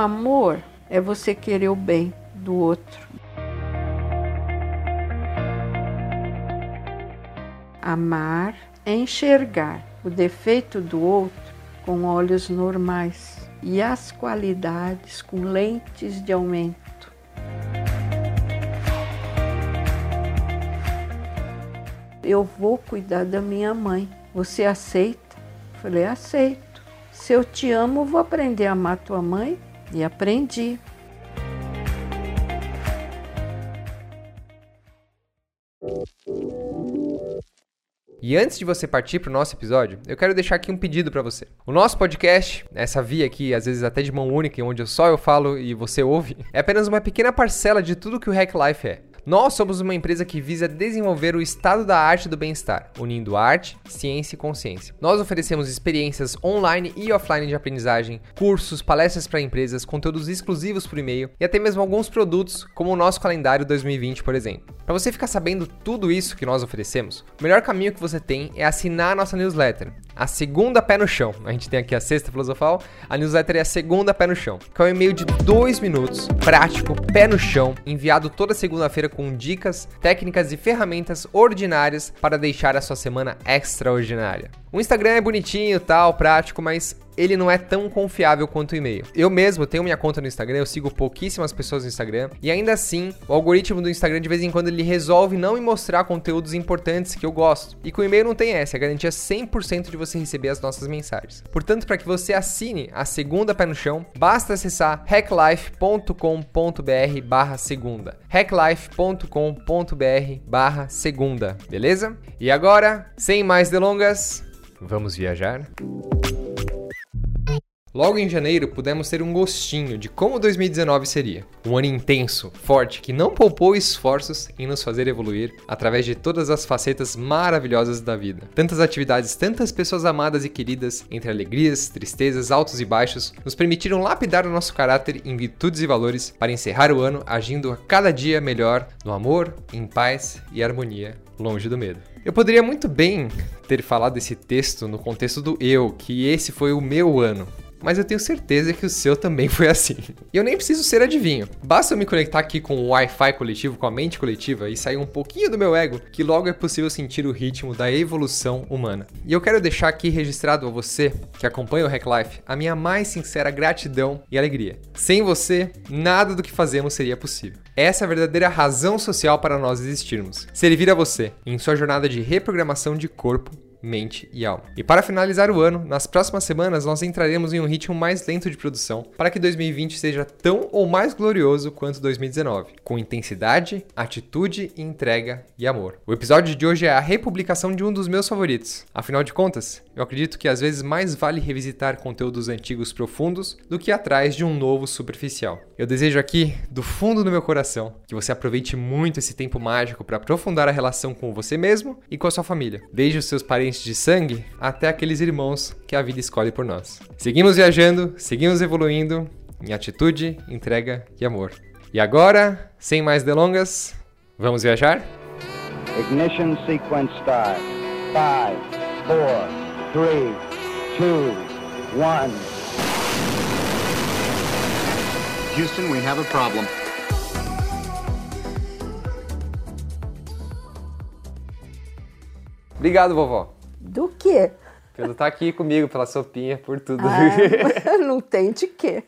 amor é você querer o bem do outro. Amar é enxergar o defeito do outro com olhos normais e as qualidades com lentes de aumento. Eu vou cuidar da minha mãe. Você aceita? Falei, aceito. Se eu te amo, vou aprender a amar tua mãe. E aprendi. E antes de você partir para o nosso episódio, eu quero deixar aqui um pedido para você. O nosso podcast, essa via aqui, às vezes até de mão única, onde só eu falo e você ouve, é apenas uma pequena parcela de tudo que o Hack Life é. Nós somos uma empresa que visa desenvolver o estado da arte do bem-estar, unindo arte, ciência e consciência. Nós oferecemos experiências online e offline de aprendizagem, cursos, palestras para empresas, conteúdos exclusivos por e-mail e até mesmo alguns produtos, como o nosso calendário 2020, por exemplo. Para você ficar sabendo tudo isso que nós oferecemos, o melhor caminho que você tem é assinar a nossa newsletter. A segunda pé no chão. A gente tem aqui a sexta filosofal, a newsletter é a segunda pé no chão, que é um e-mail de dois minutos, prático, pé no chão, enviado toda segunda-feira com dicas, técnicas e ferramentas ordinárias para deixar a sua semana extraordinária. O Instagram é bonitinho, tal, prático, mas ele não é tão confiável quanto o e-mail. Eu mesmo tenho minha conta no Instagram, eu sigo pouquíssimas pessoas no Instagram, e ainda assim, o algoritmo do Instagram de vez em quando ele resolve não me mostrar conteúdos importantes que eu gosto. E com o e-mail não tem essa, é garantia 100% de você receber as nossas mensagens. Portanto, para que você assine a segunda pé no chão, basta acessar hacklife.com.br barra segunda. hacklife.com.br barra segunda, beleza? E agora, sem mais delongas, vamos viajar? Logo em janeiro, pudemos ter um gostinho de como 2019 seria. Um ano intenso, forte, que não poupou esforços em nos fazer evoluir através de todas as facetas maravilhosas da vida. Tantas atividades, tantas pessoas amadas e queridas, entre alegrias, tristezas, altos e baixos, nos permitiram lapidar o nosso caráter em virtudes e valores para encerrar o ano agindo a cada dia melhor no amor, em paz e harmonia, longe do medo. Eu poderia muito bem ter falado esse texto no contexto do eu, que esse foi o meu ano mas eu tenho certeza que o seu também foi assim. E eu nem preciso ser adivinho. Basta eu me conectar aqui com o Wi-Fi coletivo, com a mente coletiva e sair um pouquinho do meu ego, que logo é possível sentir o ritmo da evolução humana. E eu quero deixar aqui registrado a você que acompanha o Hack Life a minha mais sincera gratidão e alegria. Sem você, nada do que fazemos seria possível. Essa é a verdadeira razão social para nós existirmos. Servir a você em sua jornada de reprogramação de corpo mente e alma. E para finalizar o ano, nas próximas semanas nós entraremos em um ritmo mais lento de produção para que 2020 seja tão ou mais glorioso quanto 2019, com intensidade, atitude, entrega e amor. O episódio de hoje é a republicação de um dos meus favoritos. Afinal de contas, eu acredito que às vezes mais vale revisitar conteúdos antigos profundos do que atrás de um novo superficial. Eu desejo aqui, do fundo do meu coração, que você aproveite muito esse tempo mágico para aprofundar a relação com você mesmo e com a sua família. Desde os seus parentes de sangue até aqueles irmãos que a vida escolhe por nós. Seguimos viajando, seguimos evoluindo em atitude, entrega e amor. E agora, sem mais delongas, vamos viajar? Ignition sequence start. 5, 4, 3, 2, 1. Houston, we have a problem. Obrigado, vovó. Do quê? Pelo estar tá aqui comigo, pela sopinha, por tudo. Ah, não tem de quê.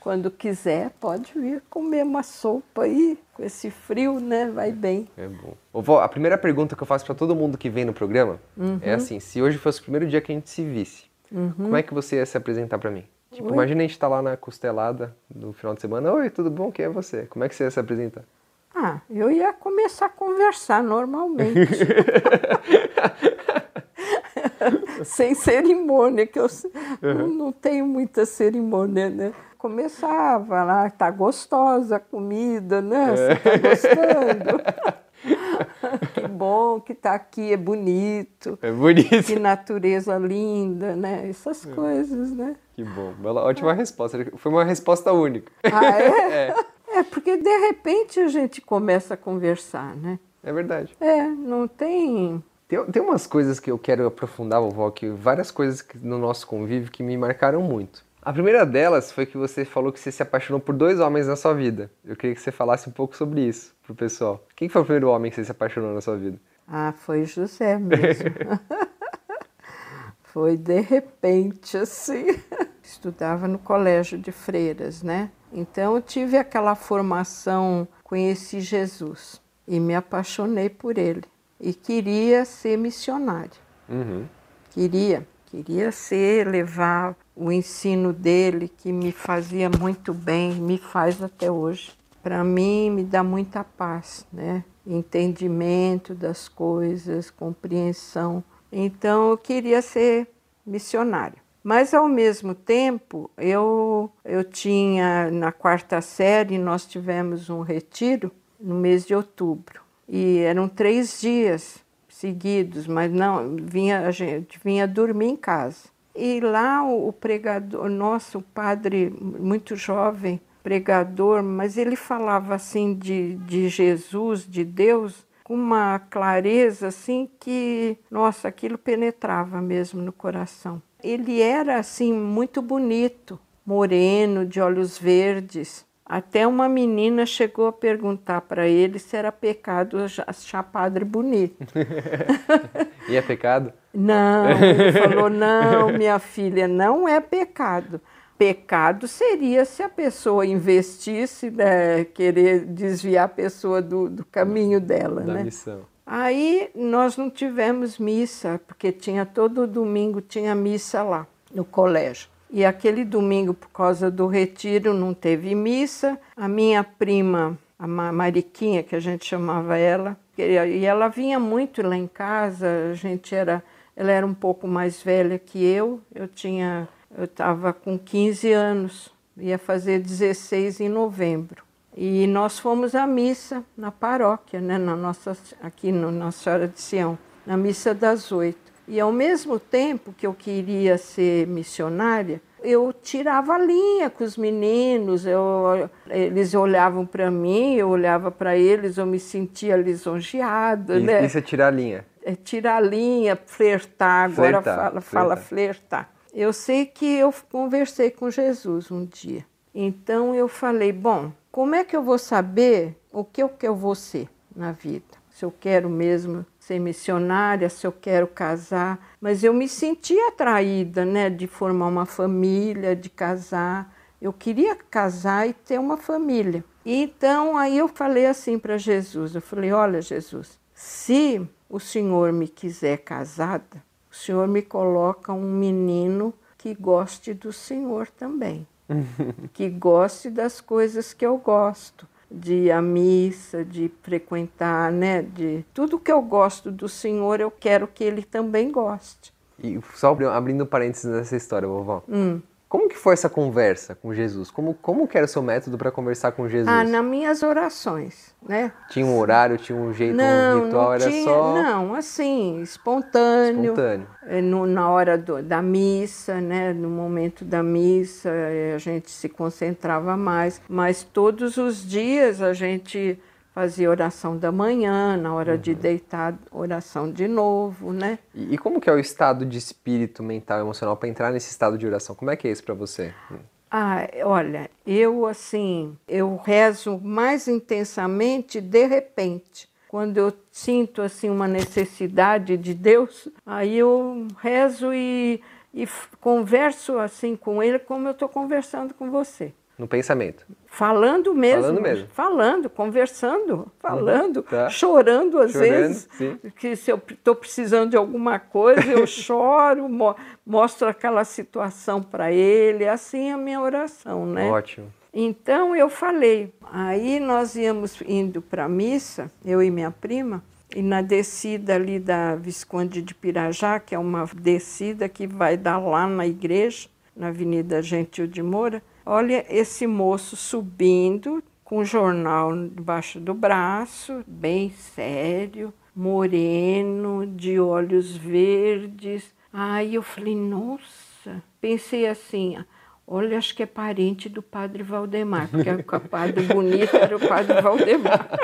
Quando quiser, pode vir comer uma sopa aí, com esse frio, né? Vai bem. É bom. Vovó, a primeira pergunta que eu faço para todo mundo que vem no programa uhum. é assim: se hoje fosse o primeiro dia que a gente se visse, uhum. como é que você ia se apresentar para mim? Tipo, Oi? imagina a gente estar tá lá na costelada no final de semana. Oi, tudo bom? Quem é você? Como é que você ia se apresentar? Ah, eu ia começar a conversar normalmente. Sem cerimônia, que eu uhum. não, tenho muita cerimônia, né? Começava lá, tá gostosa a comida, né? Você tá é. gostando? que bom que tá aqui, é bonito. É bonito. Que natureza linda, né? Essas é. coisas, né? Que bom. Bela, ótima é. resposta. Foi uma resposta única. Ah, é? é? É, porque de repente a gente começa a conversar, né? É verdade. É, não tem tem, tem umas coisas que eu quero aprofundar, vovó, que várias coisas no nosso convívio que me marcaram muito. A primeira delas foi que você falou que você se apaixonou por dois homens na sua vida. Eu queria que você falasse um pouco sobre isso pro pessoal. Quem foi o primeiro homem que você se apaixonou na sua vida? Ah, foi José mesmo. foi de repente assim. Estudava no colégio de freiras, né? Então eu tive aquela formação, conheci Jesus e me apaixonei por ele e queria ser missionária. Uhum. Queria, queria ser, levar o ensino dele que me fazia muito bem, me faz até hoje. Para mim me dá muita paz, né? Entendimento das coisas, compreensão. Então eu queria ser missionária. Mas ao mesmo tempo, eu eu tinha na quarta série nós tivemos um retiro no mês de outubro e eram três dias seguidos, mas não vinha a gente vinha dormir em casa. E lá o, pregador, nosso padre muito jovem, pregador, mas ele falava assim de, de Jesus, de Deus, com uma clareza assim que, nossa, aquilo penetrava mesmo no coração. Ele era assim muito bonito, moreno, de olhos verdes. Até uma menina chegou a perguntar para ele se era pecado achar padre bonito. e é pecado? Não, ele falou: não, minha filha, não é pecado. Pecado seria se a pessoa investisse, né, querer desviar a pessoa do, do caminho dela. Da né? missão. Aí nós não tivemos missa, porque tinha todo domingo tinha missa lá no colégio. E aquele domingo, por causa do retiro, não teve missa. A minha prima, a Mariquinha, que a gente chamava ela, e ela vinha muito lá em casa. A gente era, ela era um pouco mais velha que eu. Eu tinha, eu estava com 15 anos, ia fazer 16 em novembro. E nós fomos à missa na paróquia, né, na nossa, aqui no Nossa Senhora de Sião, na missa das oito. E ao mesmo tempo que eu queria ser missionária, eu tirava a linha com os meninos, eu, eles olhavam para mim, eu olhava para eles, eu me sentia lisonjeada. E, né? Isso é tirar a linha? É tirar a linha, flertar, agora Flertar, fala, fala flertar. Eu sei que eu conversei com Jesus um dia. Então eu falei, bom, como é que eu vou saber o que eu, que eu vou ser na vida? Se eu quero mesmo ser missionária, se eu quero casar, mas eu me sentia atraída, né, de formar uma família, de casar. Eu queria casar e ter uma família. Então aí eu falei assim para Jesus, eu falei: "Olha, Jesus, se o Senhor me quiser casada, o Senhor me coloca um menino que goste do Senhor também, que goste das coisas que eu gosto." De ir à missa, de frequentar, né? De tudo que eu gosto do Senhor, eu quero que Ele também goste. E só abrindo parênteses nessa história, vovó. Hum. Como que foi essa conversa com Jesus? Como, como que era o seu método para conversar com Jesus? Ah, nas minhas orações, né? Tinha um horário, tinha um jeito, não, um ritual, não era tinha, só... Não, assim, espontâneo. Espontâneo. É, no, na hora do, da missa, né? No momento da missa, é, a gente se concentrava mais. Mas todos os dias a gente fazia oração da manhã, na hora uhum. de deitar, oração de novo, né? E, e, como que é o estado de espírito mental, emocional para entrar nesse estado de oração? Como é que é isso para você? Ah, olha, eu assim, eu rezo mais intensamente de repente. Quando eu sinto assim uma necessidade de Deus, aí eu rezo e, e converso assim com Ele como eu estou conversando com você. No pensamento. Falando mesmo. Falando mesmo. Falando, conversando, falando, Tá. chorando às Chorando, vezes. sim. Que se eu estou precisando de alguma coisa, eu choro, mo- mostro aquela situação para ele. Assim é a minha oração, né? Ótimo. Então eu falei. Aí nós íamos indo para a missa, eu e minha prima, e na descida ali da Visconde de Pirajá, que é uma descida que vai dar lá na igreja, na Avenida Gentil de Moura, olha esse moço subindo com o jornal debaixo do braço, bem sério, moreno, de olhos verdes. Aí eu falei, nossa, pensei assim, olha, acho que é parente do padre Valdemar, porque o padre bonito era o padre Valdemar.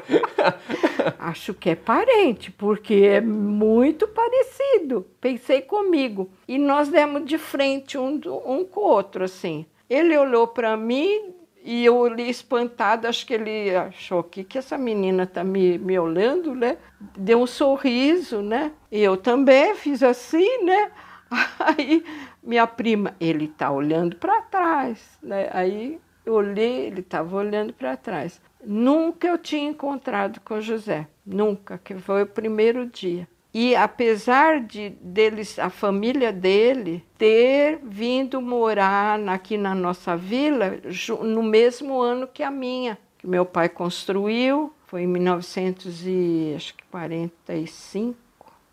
Acho que é parente, porque é muito parecido. Pensei comigo. E nós demos de frente um, um com o outro, assim. Ele olhou para mim e eu olhei espantado, acho que ele achou que, que essa menina está me, me olhando, né? Deu um sorriso, né? E eu também fiz assim, né? Aí minha prima, ele está olhando para trás, né? Aí eu olhei, ele estava olhando para trás. Nunca eu tinha encontrado com José, nunca, que foi o primeiro dia. E apesar de deles, a família dele ter vindo morar aqui na nossa vila no mesmo ano que a minha, que meu pai construiu, foi em 1945.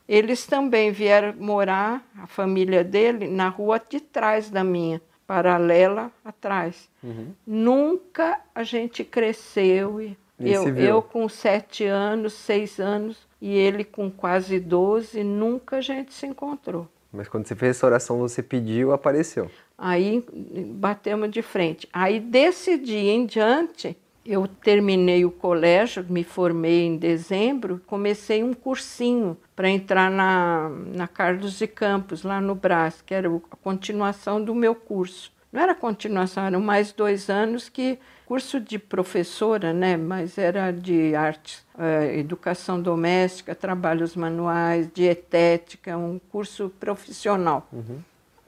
Eles também vieram morar, a família dele, na rua de trás da minha, paralela atrás. Uhum. Nunca a gente cresceu. Eu, eu com sete anos, seis anos, e ele com quase 12, nunca a gente se encontrou. Mas quando você fez essa oração, você pediu, apareceu. Aí batemos de frente. Aí desse dia em diante, eu terminei o colégio, me formei em dezembro, comecei um cursinho para entrar na, na Carlos de Campos, lá no Brás, que era a continuação do meu curso. Não era continuação, eram mais dois anos que curso de professora, né? Mas era de artes, é, educação doméstica, trabalhos manuais, dietética, um curso profissional. Uhum.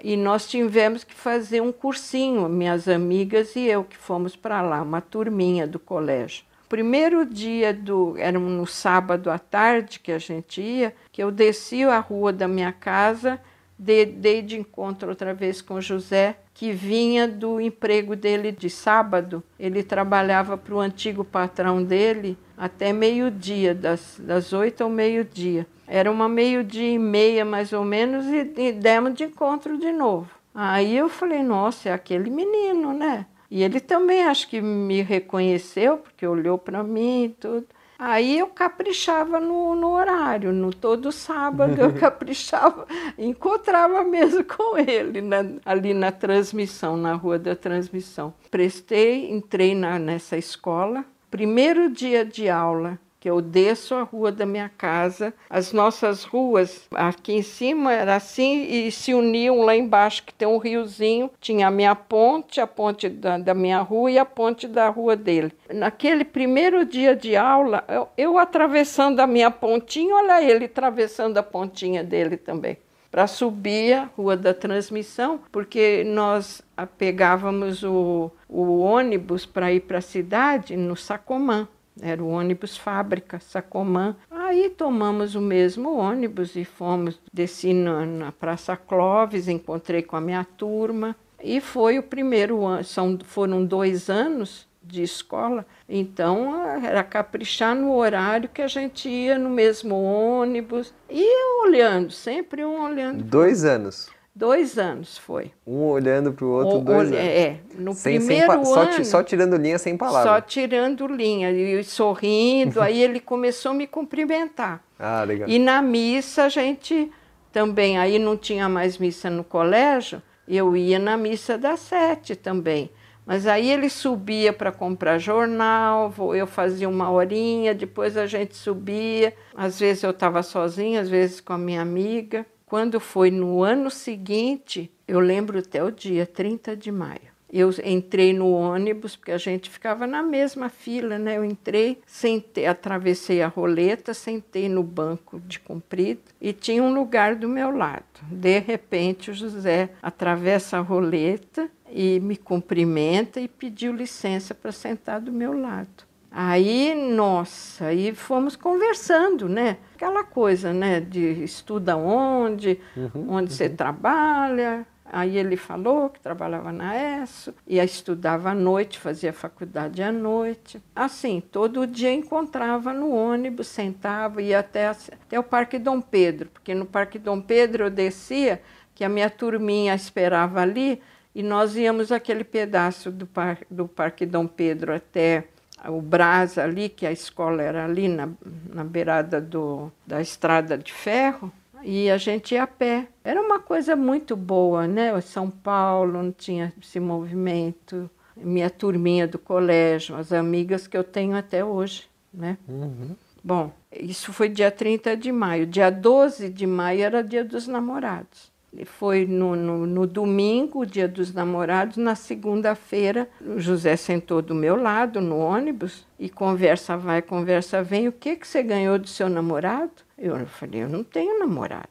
E nós tivemos que fazer um cursinho, minhas amigas e eu que fomos para lá, uma turminha do colégio. Primeiro dia do, era no sábado à tarde que a gente ia, que eu desci a rua da minha casa, dei, dei de encontro outra vez com José que vinha do emprego dele de sábado. Ele trabalhava para o antigo patrão dele até meio-dia, das, das oito ao meio-dia. Era uma meio-dia e meia, mais ou menos, e, e demos de encontro de novo. Aí eu falei, nossa, é aquele menino, né? E ele também acho que me reconheceu, porque olhou para mim e tudo. Aí eu caprichava no, no horário, no todo sábado eu caprichava, encontrava mesmo com ele na, ali na transmissão, na rua da transmissão. Prestei, entrei na, nessa escola, primeiro dia de aula, que eu desço a rua da minha casa. As nossas ruas aqui em cima era assim e se uniam lá embaixo, que tem um riozinho. Tinha a minha ponte, a ponte da, da minha rua e a ponte da rua dele. Naquele primeiro dia de aula, eu, eu atravessando a minha pontinha, olha ele atravessando a pontinha dele também para subir a Rua da Transmissão, porque nós pegávamos o, o ônibus para ir para a cidade no Sacomã. Era o ônibus fábrica, Sacomã. Aí tomamos o mesmo ônibus e fomos, desci na, na Praça Clóvis, encontrei com a minha turma. E foi o primeiro ano, são, foram dois anos de escola, então era caprichar no horário que a gente ia no mesmo ônibus e olhando, sempre um olhando. Dois anos. Dois anos foi. Um olhando para o outro, dois anos. É, no sem, primeiro sem, só, ano... Só tirando linha sem palavras. Só tirando linha e sorrindo. aí ele começou a me cumprimentar. Ah, legal. E na missa a gente também, aí não tinha mais missa no colégio, eu ia na missa das sete também. Mas aí ele subia para comprar jornal, eu fazia uma horinha, depois a gente subia. Às vezes eu estava sozinha, às vezes com a minha amiga. Quando foi no ano seguinte, eu lembro até o dia 30 de maio. Eu entrei no ônibus, porque a gente ficava na mesma fila, né? Eu entrei, sentei, atravessei a roleta, sentei no banco de comprido e tinha um lugar do meu lado. De repente, o José atravessa a roleta e me cumprimenta e pediu licença para sentar do meu lado. Aí, nossa, aí fomos conversando, né? Aquela coisa, né? De estuda onde, uhum, onde uhum. você trabalha. Aí ele falou que trabalhava na ESO, ia estudava à noite, fazia faculdade à noite. Assim, todo dia encontrava no ônibus, sentava, ia até, até o Parque Dom Pedro, porque no Parque Dom Pedro eu descia, que a minha turminha esperava ali, e nós íamos aquele pedaço do, par, do Parque Dom Pedro até o Brás ali, que a escola era ali na, na beirada do, da estrada de ferro, e a gente ia a pé. Era uma coisa muito boa, né? São Paulo não tinha esse movimento. Minha turminha do colégio, as amigas que eu tenho até hoje, né? Uhum. Bom, isso foi dia 30 de maio. Dia 12 de maio era dia dos namorados. Foi no, no, no domingo, dia dos namorados, na segunda-feira, o José sentou do meu lado no ônibus e conversa vai, conversa vem. O que, que você ganhou do seu namorado? Eu falei, eu não tenho namorado.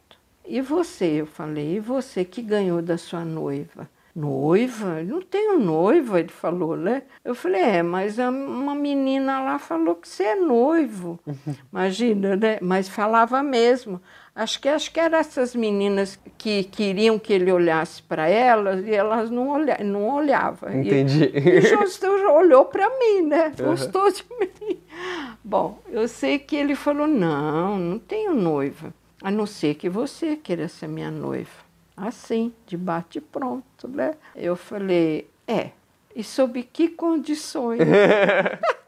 E você? Eu falei, e você que ganhou da sua noiva? Noiva? Não tenho noiva, ele falou, né? Eu falei, é, mas uma menina lá falou que você é noivo. Imagina, né? Mas falava mesmo. Acho que acho que eram essas meninas que queriam que ele olhasse para elas e elas não, olha, não olhavam. Entendi. E, e Justo olhou para mim, né? Gostou uhum. de mim. Bom, eu sei que ele falou: não, não tenho noiva, a não ser que você queira ser minha noiva. Assim, de bate pronto, né? Eu falei: é, e sob que condições?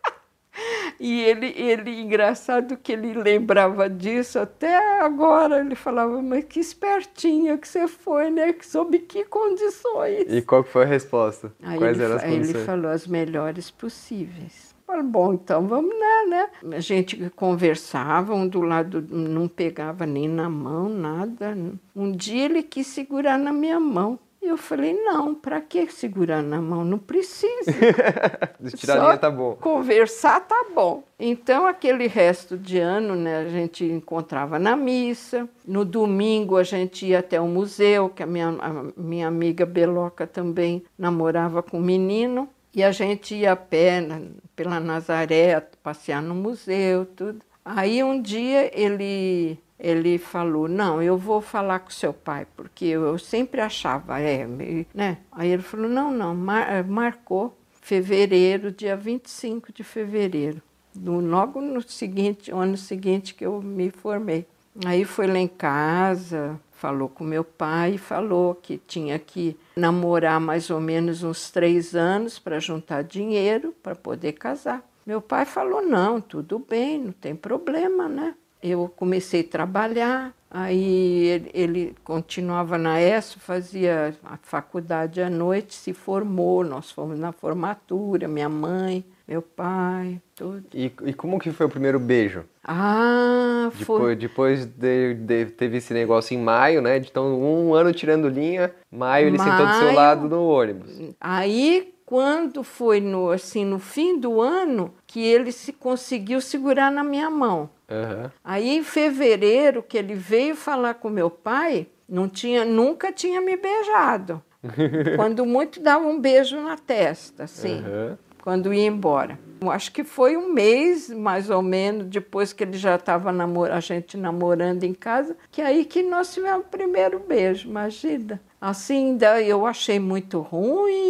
E ele, ele, engraçado que ele lembrava disso até agora. Ele falava, mas que espertinha que você foi, né? Sob que condições? E qual foi a resposta? Aí Quais ele, eram as condições? Ele falou as melhores possíveis. Falei, bom, então vamos lá, né? A gente conversava, um do lado não pegava nem na mão, nada. Um dia ele quis segurar na minha mão. Eu falei, não, para que segurar na mão? Não precisa. Tirar tá bom. Conversar tá bom. Então, aquele resto de ano, né, a gente encontrava na missa. No domingo, a gente ia até o museu, que a minha, a minha amiga Beloca também namorava com um menino. E a gente ia a pé na, pela Nazaré, passear no museu, tudo. Aí um dia ele ele falou: Não, eu vou falar com seu pai, porque eu sempre achava, é, né? Aí ele falou: Não, não, mar, eh, marcou fevereiro, dia 25 de fevereiro, no, logo no seguinte, ano seguinte que eu me formei. Aí foi lá em casa, falou com meu pai, falou que tinha que namorar mais ou menos uns três anos para juntar dinheiro para poder casar. Meu pai falou: Não, tudo bem, não tem problema, né? Eu comecei a trabalhar, aí ele, ele, continuava na ESO, fazia a faculdade à noite, se formou, nós fomos na formatura, minha mãe, meu pai, tudo. E, e como que foi o primeiro beijo? Ah, foi... Depois, de, de, teve esse negócio em maio, né? Então, um ano tirando linha, maio ele maio, sentou do seu lado no ônibus. Aí, quando foi no, assim, no fim do ano, que ele se conseguiu segurar na minha mão. Uhum. Aí em fevereiro que ele veio falar com meu pai, não tinha, nunca tinha me beijado. Quando muito dava um beijo na testa, assim, uhum. quando ia embora. Acho que foi um mês, mais ou menos, depois que ele já estava a gente namorando em casa, que aí que nós tivemos o primeiro beijo, imagina. Assim, eu achei muito ruim.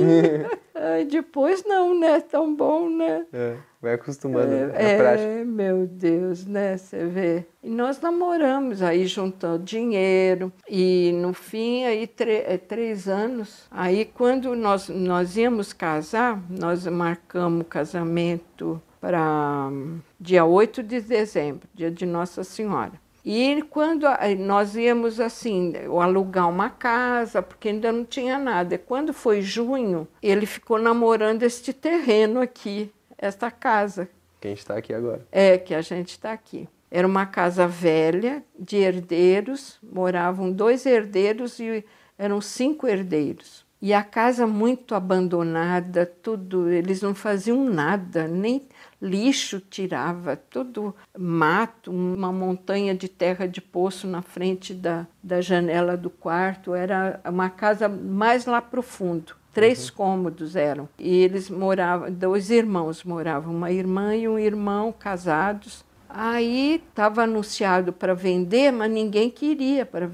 Depois não, né? Tão bom, né? É, vai acostumando é, na é, prática. meu Deus, né? Você vê. E nós namoramos aí juntando dinheiro. E no fim, aí é, três anos. Aí quando nós, nós íamos casar, nós marcamos o casamento para dia 8 de dezembro, dia de Nossa Senhora. E quando nós íamos assim, alugar uma casa, porque ainda não tinha nada. E quando foi junho, ele ficou namorando este terreno aqui, esta casa. Que a gente está aqui agora. É, que a gente está aqui. Era uma casa velha, de herdeiros, moravam dois herdeiros e eram cinco herdeiros. E a casa muito abandonada, tudo, eles não faziam nada, nem lixo tirava, tudo mato, uma montanha de terra de poço na frente da, da janela do quarto. Era uma casa mais lá profundo. Três uhum. cômodos eram. E eles moravam, dois irmãos moravam, uma irmã e um irmão casados. Aí estava anunciado para vender, mas ninguém queria para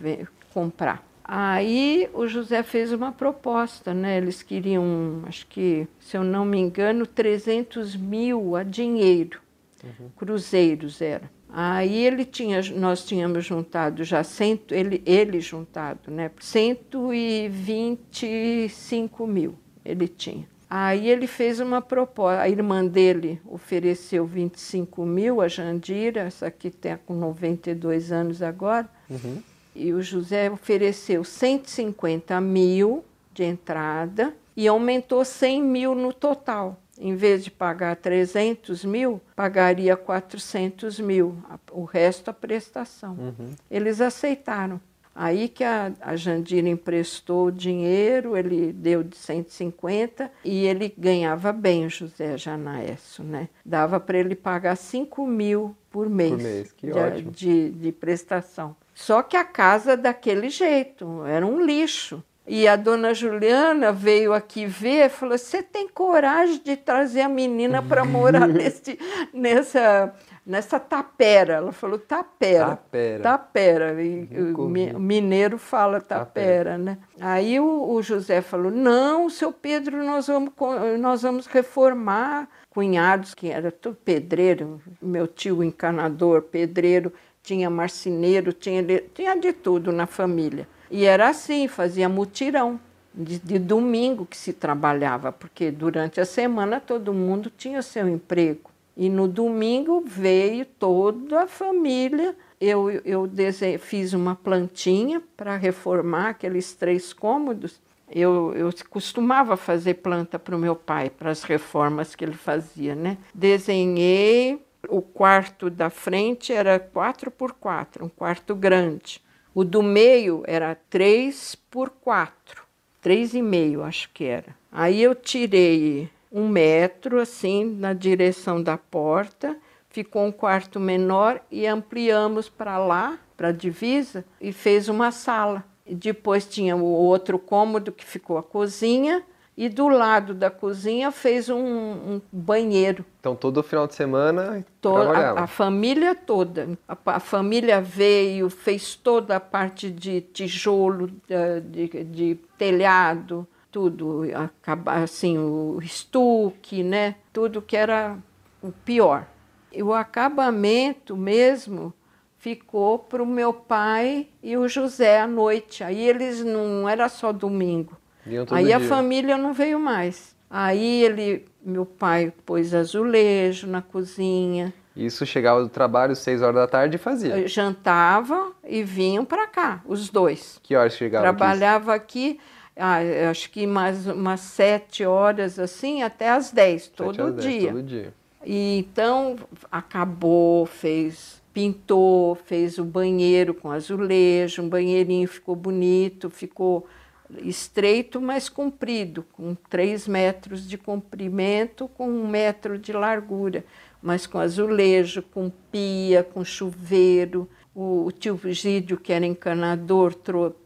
comprar. Aí o José fez uma proposta, né? Eles queriam, acho que, se eu não me engano, 300 mil a dinheiro, uhum. cruzeiros era. Aí ele tinha, nós tínhamos juntado já cento, ele, ele juntado, né? 125 mil ele tinha. Aí ele fez uma proposta, a irmã dele ofereceu 25 mil, a Jandira, essa aqui está com 92 anos agora. Uhum. E o José ofereceu 150 mil de entrada e aumentou 100 mil no total. Em vez de pagar 300 mil, pagaria 400 mil, o resto a prestação. Uhum. Eles aceitaram. Aí que a, a Jandira emprestou o dinheiro, ele deu de 150 e ele ganhava bem, José Janaesso, né? Dava para ele pagar 5 mil por mês, Por mês, de, de, de prestação. Só que a casa daquele jeito, era um lixo. E a dona Juliana veio aqui ver e falou: Você tem coragem de trazer a menina para morar nesse, nessa, nessa tapera? Ela falou: Tapera. Tapera. Tapera. E o mineiro fala tapera, Tapera. né? Aí o, o José falou: Não, seu Pedro, nós vamos, nós vamos reformar. Cunhados, que era tudo pedreiro, meu tio encanador, pedreiro, tinha marceneiro, tinha, tinha de tudo na família. E era assim, fazia mutirão. De, de domingo que se trabalhava, porque durante a semana todo mundo tinha seu emprego. E no domingo veio toda a família. Eu, eu fiz uma plantinha para reformar aqueles três cômodos. Eu, eu costumava fazer planta para o meu pai, para as reformas que ele fazia, né? Desenhei, o quarto da frente era 4 por 4 um quarto grande. O do meio era 3 por 4 três e meio, acho que era. Aí eu tirei um metro, assim, na direção da porta, ficou um quarto menor e ampliamos para lá, para a divisa, e fez uma sala. E depois tinha o outro cômodo que ficou a cozinha, e do lado da cozinha fez um, um banheiro. Então todo final de semana To- trabalhava. a, a família toda. A, a família veio, fez toda a parte de tijolo, eh, de, de telhado, tudo. Assim, o estuque, né? Tudo que era o pior. E o acabamento mesmo ficou para o meu pai e o José à noite. Aí eles não era só domingo. Aí a dia. família não veio mais. Aí ele, meu pai pôs azulejo na cozinha, Isso chegava do trabalho às 6 horas da tarde e fazia. jantava e vinham para cá, os dois. Que horas chegava? Trabalhava aqui, ah, eu acho que mais umas sete horas assim, até às dez, todo às dez, dia. Todo dia. E então acabou, fez, pintou, fez o banheiro com azulejo, um banheirinho ficou bonito, ficou estreito, mas comprido, com três metros de comprimento, com um metro de largura, mas com azulejo, com pia, com chuveiro. O, o tio Gídio, que era encanador,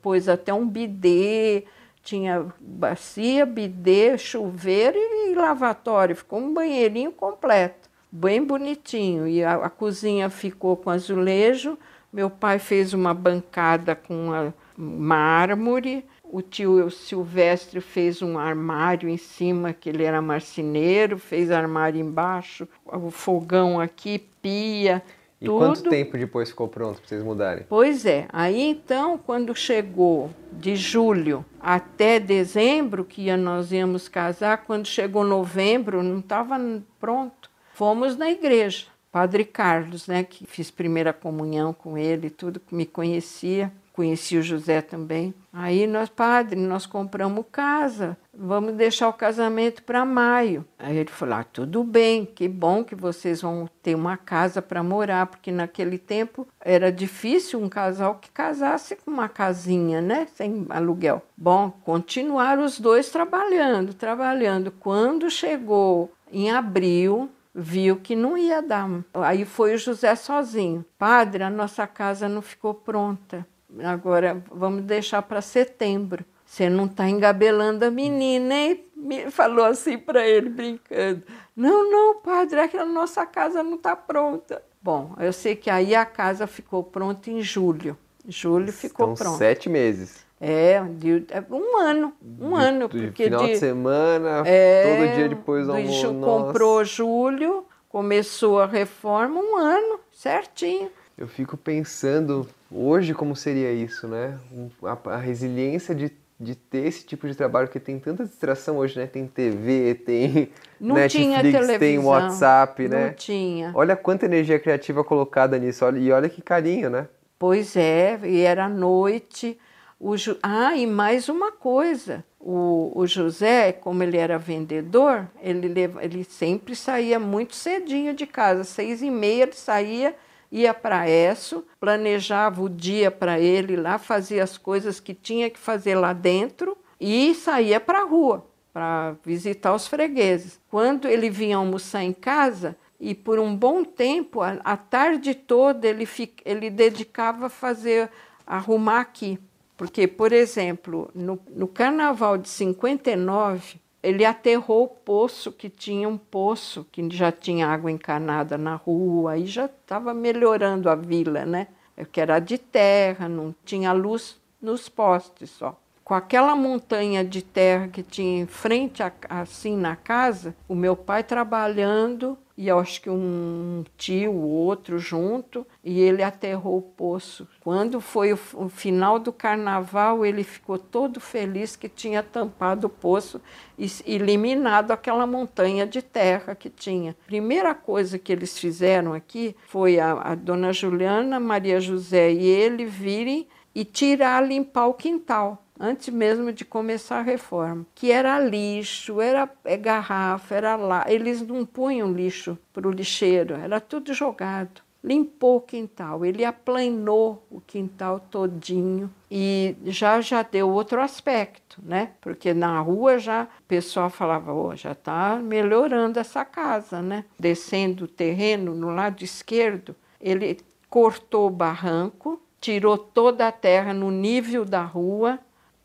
pôs até um bidê, tinha bacia, bidê, chuveiro e lavatório. Ficou um banheirinho completo, bem bonitinho. E a, a cozinha ficou com azulejo. Meu pai fez uma bancada com mármore. O tio Silvestre fez um armário em cima, que ele era marceneiro, fez armário embaixo, o fogão aqui, pia, E tudo. quanto tempo depois ficou pronto para vocês mudarem? Pois é, aí então, quando chegou de julho até dezembro, que nós íamos casar, quando chegou novembro, não estava pronto. Fomos na igreja, Padre Carlos, né, que fiz primeira comunhão com ele, tudo que me conhecia, conheci o José também. Aí nós, padre, nós compramos casa, vamos deixar o casamento para maio. Aí ele falou: ah, tudo bem, que bom que vocês vão ter uma casa para morar, porque naquele tempo era difícil um casal que casasse com uma casinha, né, sem aluguel. Bom, continuaram os dois trabalhando, trabalhando. Quando chegou em abril, viu que não ia dar. Aí foi o José sozinho. Padre, a nossa casa não ficou pronta. Agora vamos deixar para setembro. Você não está engabelando a menina, hein? Falou assim para ele, brincando. Não, não, padre, é que a nossa casa não está pronta. Bom, eu sei que aí a casa ficou pronta em julho. Julho ficou então, pronta. sete meses. É, de- é um ano, um ano, De porque final de, de, semana, é, todo dia depois do almoço. comprou julho, começou a reforma um ano, certinho. Eu fico pensando hoje como seria isso, né? A, a resiliência de, de ter esse tipo de trabalho, porque tem tanta distração hoje, né? Tem TV, tem Não Netflix, tinha tem. WhatsApp, Não né? tinha. Olha quanta energia criativa colocada nisso, olha- e olha que carinho, né? Pois é, e era noite. O Ju... Ah, e mais uma coisa. O, o José, como ele era vendedor, ele, leva... ele sempre saía muito cedinho de casa. Seis e meia ele saía ia para Esso, planejava o dia para ele lá, fazia as coisas que tinha que fazer lá dentro e saía para a rua para visitar os fregueses. Quando ele vinha almoçar em casa, e por um bom tempo, a, a tarde toda, ele, fica, ele dedicava a fazer, arrumar aqui. Porque, por exemplo, no, no carnaval de 59, ele aterrou o poço, que tinha um poço, que já tinha água encanada na rua, e já estava melhorando a vila, né? Que era de terra, não tinha luz nos postes só com aquela montanha de terra que tinha em frente, a, assim, na casa, o meu pai trabalhando e acho que um tio, outro junto, e ele aterrou o poço. Quando foi o, o, final do carnaval, ele ficou todo feliz que tinha tampado o poço e eliminado aquela montanha de terra que tinha. Primeira coisa que eles fizeram aqui foi a, a dona Juliana, Maria José e ele virem e tirar, limpar o quintal antes mesmo de começar a reforma, que era lixo, era é, garrafa, era lá. Eles não punham lixo para o lixeiro, era tudo jogado. Limpou o quintal, ele aplanou o quintal todinho e já já deu outro aspecto, né? Porque na rua já o pessoal falava, oh, já está melhorando essa casa, né? Descendo o terreno no lado esquerdo, ele cortou o barranco, tirou toda a terra no nível da rua,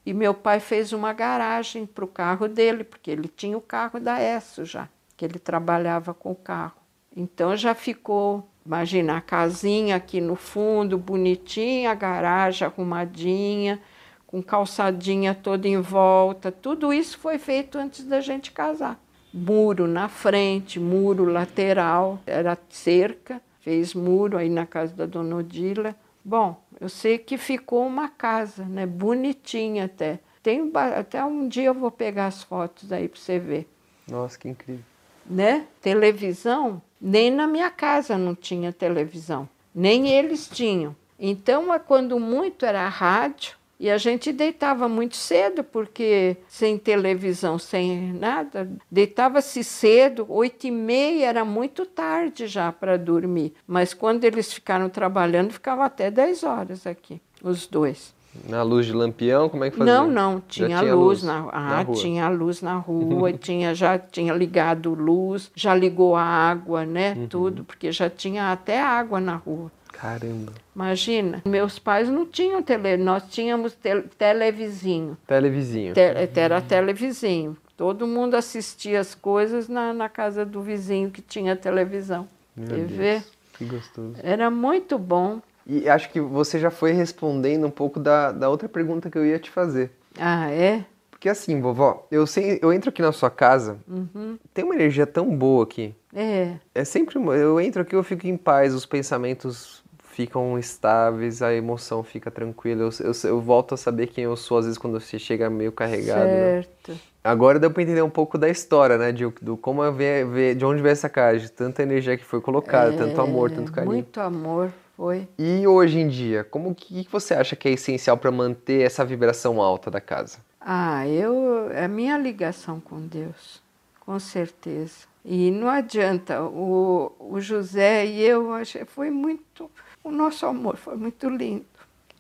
e meu pai fez uma garagem para o carro dele, porque ele tinha o carro da ESSO já, que ele trabalhava com o carro. Então já ficou, imagina, a casinha aqui no fundo, bonitinha, a garagem arrumadinha, com calçadinha toda em volta. Tudo isso foi feito antes da gente casar. Muro na frente, muro lateral, era cerca, fez muro aí na casa da dona Odila. Bom, eu sei que ficou uma casa, né? Bonitinha até. Tem, até um dia eu vou pegar as fotos aí para você ver. Nossa, que incrível. Né? Televisão, nem na minha casa não tinha televisão. Nem eles tinham. Então, é quando muito era rádio, e a gente deitava muito cedo, porque sem televisão, sem nada, deitava-se cedo, oito e meia era muito tarde já para dormir. Mas quando eles ficaram trabalhando, ficava até dez horas aqui, os dois. Na luz de lampião, como é que fazia? Não, não, tinha, tinha luz, luz, na, ah, na rua. tinha luz na rua, tinha já tinha ligado luz, já ligou a água, né, uhum. tudo, porque já tinha até água na rua. Caramba. Imagina, meus pais não tinham tele, nós tínhamos te, televizinho. Televizinho. Te, era televizinho. Todo mundo assistia as coisas na, na casa do vizinho que tinha televisão. Meu TV. Deus, que gostoso. Era muito bom. E acho que você já foi respondendo um pouco da, da outra pergunta que eu ia te fazer. Ah, é? Porque assim, vovó, eu, sei, eu entro aqui na sua casa, uhum. tem uma energia tão boa aqui. É. É sempre. Eu entro aqui, eu fico em paz, os pensamentos ficam estáveis, a emoção fica tranquila. Eu, eu, eu, volto a saber quem eu sou, às vezes, quando você chega meio carregado. Né? Certo. Né? Agora deu para entender um pouco da história, né? De, do como ver, de onde veio essa casa, de tanta energia que foi colocada, é, tanto amor, tanto carinho. Muito amor, foi. E hoje em dia, como que você acha que é essencial para manter essa vibração alta da casa? Ah, eu. É a minha ligação com Deus, com certeza. E não adianta, o, o José e eu, foi muito o nosso amor foi muito lindo.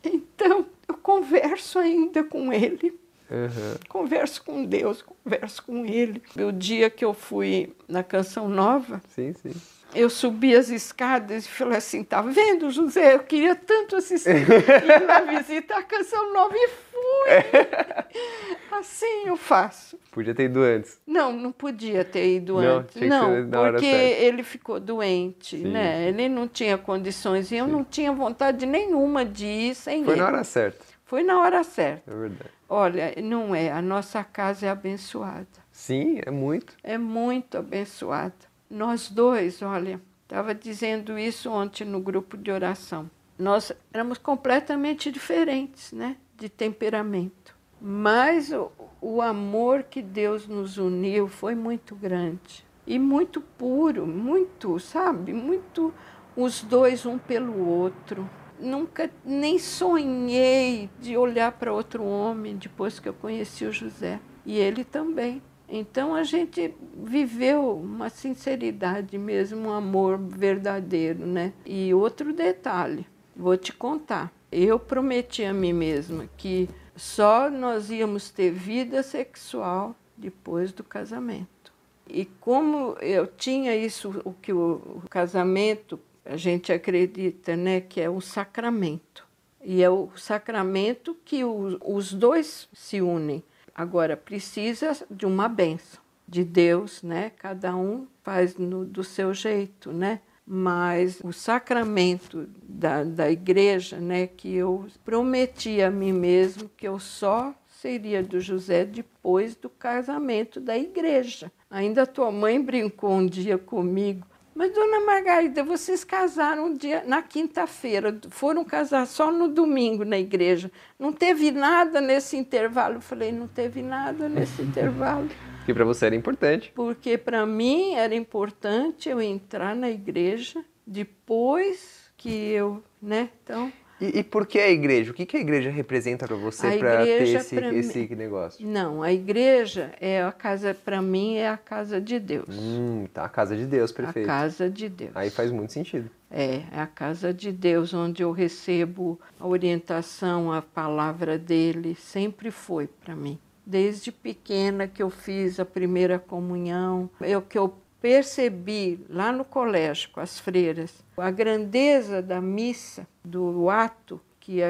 Então, eu converso ainda com ele. Uhum. Converso com Deus, converso com ele. O dia que eu fui na Canção Nova, sim, sim. Eu subi as escadas e falei assim: tá vendo, José? Eu queria tanto assistir ir lá visitar a Canção Nova e fui. assim eu faço. Podia ter ido antes. Não, não podia ter ido não, antes. Não, porque ele ficou doente, Sim. né? Ele não tinha condições e eu Sim. não tinha vontade nenhuma de ir sem Foi ele. Foi na hora certa. Foi na hora certa. É verdade. Olha, não é. A nossa casa é abençoada. Sim, é muito. É muito abençoada. Nós dois, olha, estava dizendo isso ontem no grupo de oração. Nós éramos completamente diferentes, né? De temperamento. Mas o, o amor que Deus nos uniu foi muito grande e muito puro, muito, sabe? Muito os dois um pelo outro. Nunca nem sonhei de olhar para outro homem depois que eu conheci o José. E ele também. Então a gente viveu uma sinceridade mesmo, um amor verdadeiro, né? E outro detalhe, vou te contar. Eu prometi a mim mesma que só nós íamos ter vida sexual depois do casamento. E como eu tinha isso, o que o, casamento, a gente acredita, né, que é um sacramento. E é o sacramento que os dois se unem. Agora, precisa de uma benção de Deus, né? Cada um faz no, do seu jeito, né? Mas o sacramento da, da igreja, né? Que eu prometi a mim mesmo que eu só seria do José depois do casamento da igreja. Ainda tua mãe brincou um dia comigo. Mas, dona Margarida, vocês casaram um dia na quinta-feira, foram casar só no domingo na igreja. Não teve nada nesse intervalo? Eu falei, não teve nada nesse intervalo. Que para você era importante. Porque para mim era importante eu entrar na igreja depois que eu, né? Então, e, e, por que a igreja? O que, que a igreja representa para você para ter esse, esse negócio? Não, a igreja é a casa, para mim, é a casa de Deus. Hum, tá, a casa de Deus, perfeito. A casa de Deus. Aí faz muito sentido. É, é a casa de Deus, onde eu recebo a orientação, a palavra dele, sempre foi para mim. Desde pequena que eu fiz a primeira comunhão, eu que eu percebi lá no colégio com as freiras a grandeza da missa, do ato que,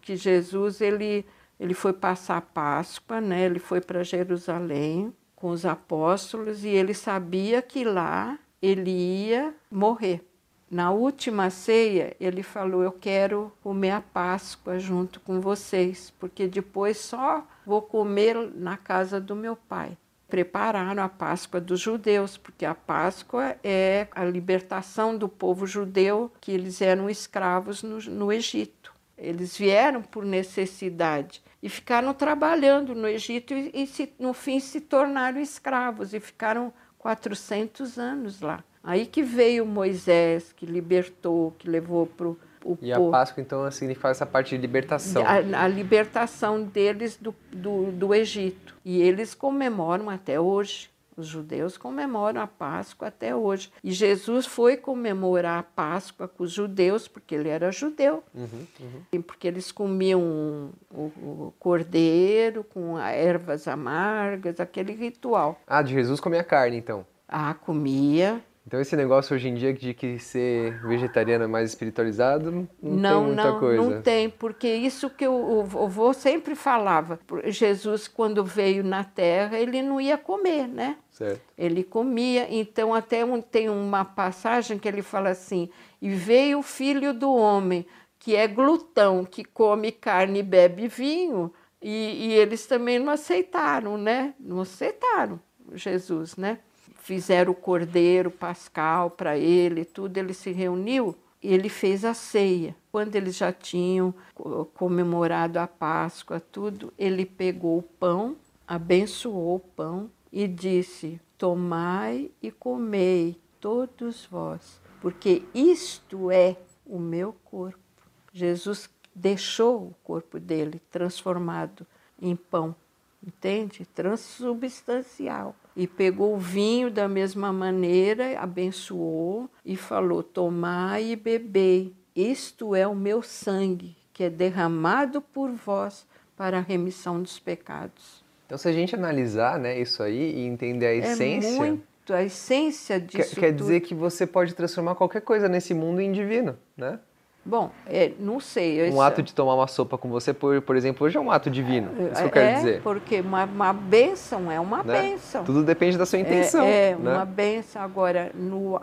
que Jesus ele, ele foi passar a Páscoa, né? ele foi para Jerusalém com os apóstolos e ele sabia que lá ele ia morrer. Na última ceia, ele falou: Eu quero comer a Páscoa junto com vocês, porque depois só vou comer na casa do meu pai prepararam a Páscoa dos judeus, porque a Páscoa é a libertação do povo judeu, que eles eram escravos no, no Egito. Eles vieram por necessidade e ficaram trabalhando no Egito e, e se, no fim se tornaram escravos e ficaram 400 anos lá. Aí que veio Moisés, que libertou, que levou para o o e a Páscoa, então, significa essa parte de libertação. A, a libertação deles do, do, do Egito. E eles comemoram até hoje. Os judeus comemoram a Páscoa até hoje. E Jesus foi comemorar a Páscoa com os judeus, porque ele era judeu. Uhum, uhum. Porque eles comiam o, o, cordeiro com ervas amargas, aquele ritual. Ah, de Jesus comia carne, então? Ah, comia. Então esse negócio hoje em dia de que ser vegetariano é mais espiritualizado, não, não tem muita não, coisa. Não tem, porque isso que o, o avô sempre falava. Jesus, quando veio na Terra, ele não ia comer, né? Certo. Ele comia. Então até um, tem uma passagem que ele fala assim, e veio o filho do homem, que é glutão, que come carne e bebe vinho, e, e eles também não aceitaram, né? Não aceitaram Jesus, né? Fizeram o cordeiro pascal para ele, tudo, ele se reuniu e ele fez a ceia. Quando eles já tinham comemorado a Páscoa, tudo, ele pegou o pão, abençoou o pão e disse: Tomai e comei, todos vós, porque isto é o meu corpo. Jesus deixou o corpo dele transformado em pão, entende? Transubstancial e pegou o vinho da mesma maneira, abençoou e falou: Tomai e bebei, isto é o meu sangue, que é derramado por vós para a remissão dos pecados. Então, se a gente analisar né, isso aí e entender a é essência. É muito a essência disso. Quer, quer dizer que você pode transformar qualquer coisa nesse mundo em divino, né? Bom, é, não sei. Um ato de tomar uma sopa com você, por, por exemplo, hoje é um ato divino. É, isso que eu quero é, dizer. porque uma, uma bênção é uma né? bênção. Tudo depende da sua intenção. É, é né? uma bênção. Agora, no,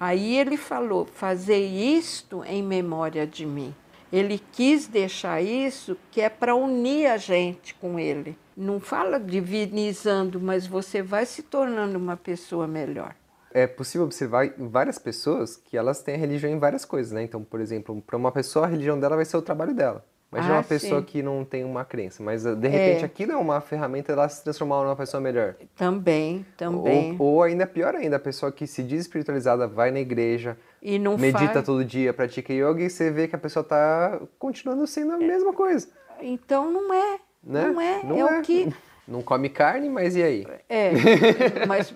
aí ele falou: fazer isto em memória de mim. Ele quis deixar isso que é para unir a gente com ele. Não fala divinizando, mas você vai se tornando uma pessoa melhor é possível observar várias pessoas que elas têm a religião em várias coisas, né? Então, por exemplo, para uma pessoa a religião dela vai ser o trabalho dela. Imagina ah, uma pessoa sim. que não tem uma crença, mas de repente é. aquilo é uma ferramenta dela se transformar numa pessoa melhor. Também, também. Ou, ou ainda pior ainda, a pessoa que se diz espiritualizada vai na igreja, e não medita faz... todo dia, pratica yoga e você vê que a pessoa está continuando sendo a mesma coisa. Então não é. Né? Não é. Não é, é, o que Não come carne, mas e aí? É, mas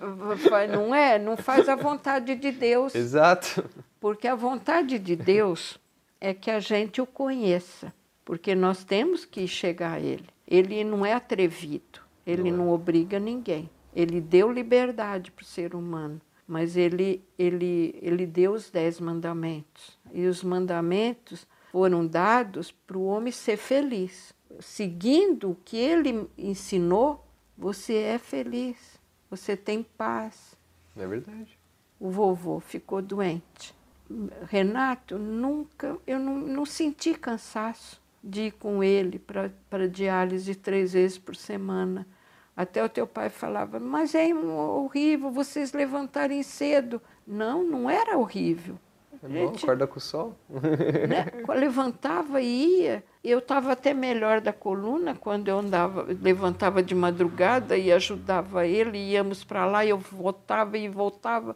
não é, não faz a vontade de Deus. Exato. Porque a vontade de Deus é que a gente o conheça, porque nós temos que chegar a Ele. Ele não é atrevido, ele não, é. não obriga ninguém. Ele deu liberdade para o ser humano, mas ele, ele, ele deu os dez mandamentos. E os mandamentos foram dados para o homem ser feliz. Seguindo o que ele ensinou, você é feliz, você tem paz. É verdade. O vovô ficou doente. Renato, nunca, eu não, não senti cansaço de ir com ele para diálise três vezes por semana. Até o teu pai falava, mas é horrível vocês levantarem cedo. Não, não era horrível. É bom, Gente, acorda com o sol. Né? Levantava e ia. Eu estava até melhor da coluna quando eu andava, levantava de madrugada e ajudava ele, íamos para lá, eu voltava e voltava.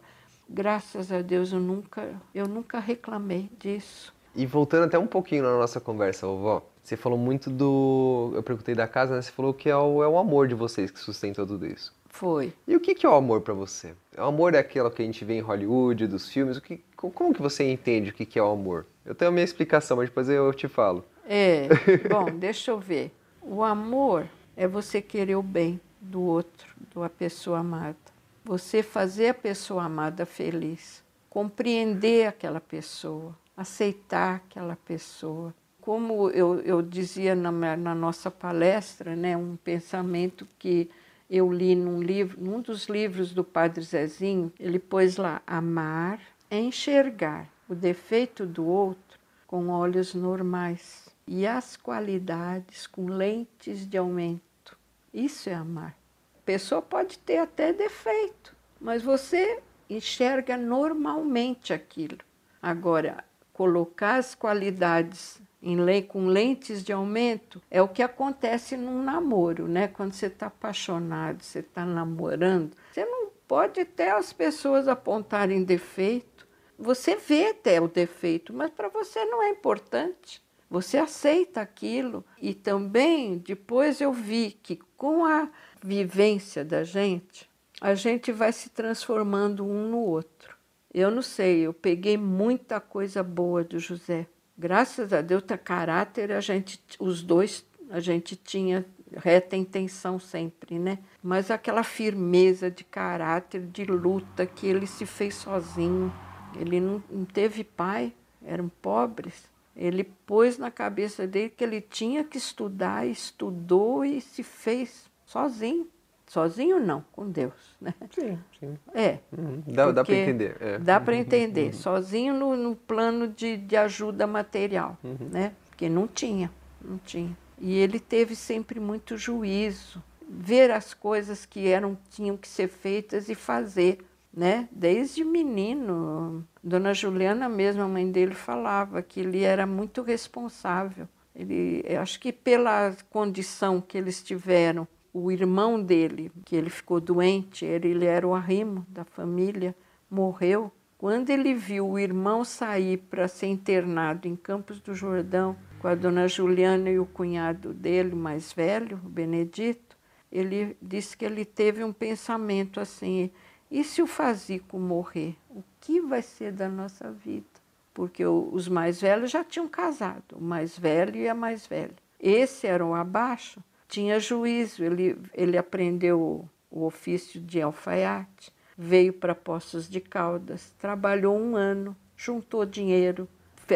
Graças a Deus eu nunca, eu nunca reclamei disso. E voltando até um pouquinho na nossa conversa, vovó, você falou muito do. Eu perguntei da casa, né? Você falou que é o, é o amor de vocês que sustenta tudo isso. Foi. E o que, que é o amor para você? O amor é aquilo que a gente vê em Hollywood, dos filmes. O que, como que você entende o que, é o amor? Eu tenho a minha explicação, mas depois eu te falo. É, bom, deixa eu ver. O amor é você querer o bem do outro, da pessoa amada. Você fazer a pessoa amada feliz. Compreender aquela pessoa. Aceitar aquela pessoa como eu, eu dizia na, na, nossa palestra, né, um pensamento que eu li num livro, num dos livros do Padre Zezinho, ele pôs lá: amar é enxergar o defeito do outro com olhos normais e as qualidades com lentes de aumento. Isso é amar. A pessoa pode ter até defeito, mas você enxerga normalmente aquilo. Agora, colocar as qualidades em com lentes de aumento é o que acontece num namoro, né? Quando você está apaixonado, você está namorando, você não pode até as pessoas apontarem defeito. Você vê até o defeito, mas para você não é importante. Você aceita aquilo. E também depois eu vi que com a vivência da gente, a gente vai se transformando um no outro. Eu não sei, eu peguei muita coisa boa do José graças a Deus, tá caráter, a gente, os dois, a gente tinha reta intenção sempre, né? Mas aquela firmeza de caráter, de luta que ele se fez sozinho. Ele não, não teve pai, eram pobres. Ele pôs na cabeça dele que ele tinha que estudar, estudou e se fez sozinho. Sozinho não, com Deus, né? Sim, sim. É. Uhum. Dá, dá para entender. É. Dá para entender. Uhum. Sozinho no, no, plano de, de ajuda material, uhum. né? Porque não tinha, não tinha. E ele teve sempre muito juízo, ver as coisas que eram tinham que ser feitas e fazer, né? Desde menino, Dona Juliana mesmo, a mãe dele falava que ele era muito responsável. Ele, acho que pela condição que eles tiveram o irmão dele, que ele ficou doente, ele, ele era o arrimo da família, morreu. Quando ele viu o irmão sair para ser internado em Campos do Jordão, com a dona Juliana e o cunhado dele, mais velho, o Benedito, ele disse que ele teve um pensamento assim: e se o Fazico morrer? O que vai ser da nossa vida? Porque os mais velhos já tinham casado, o mais velho e a mais velha. Esse era o abaixo tinha juízo, ele, ele aprendeu o ofício de alfaiate, veio para Poços de Caldas, trabalhou um ano, juntou dinheiro,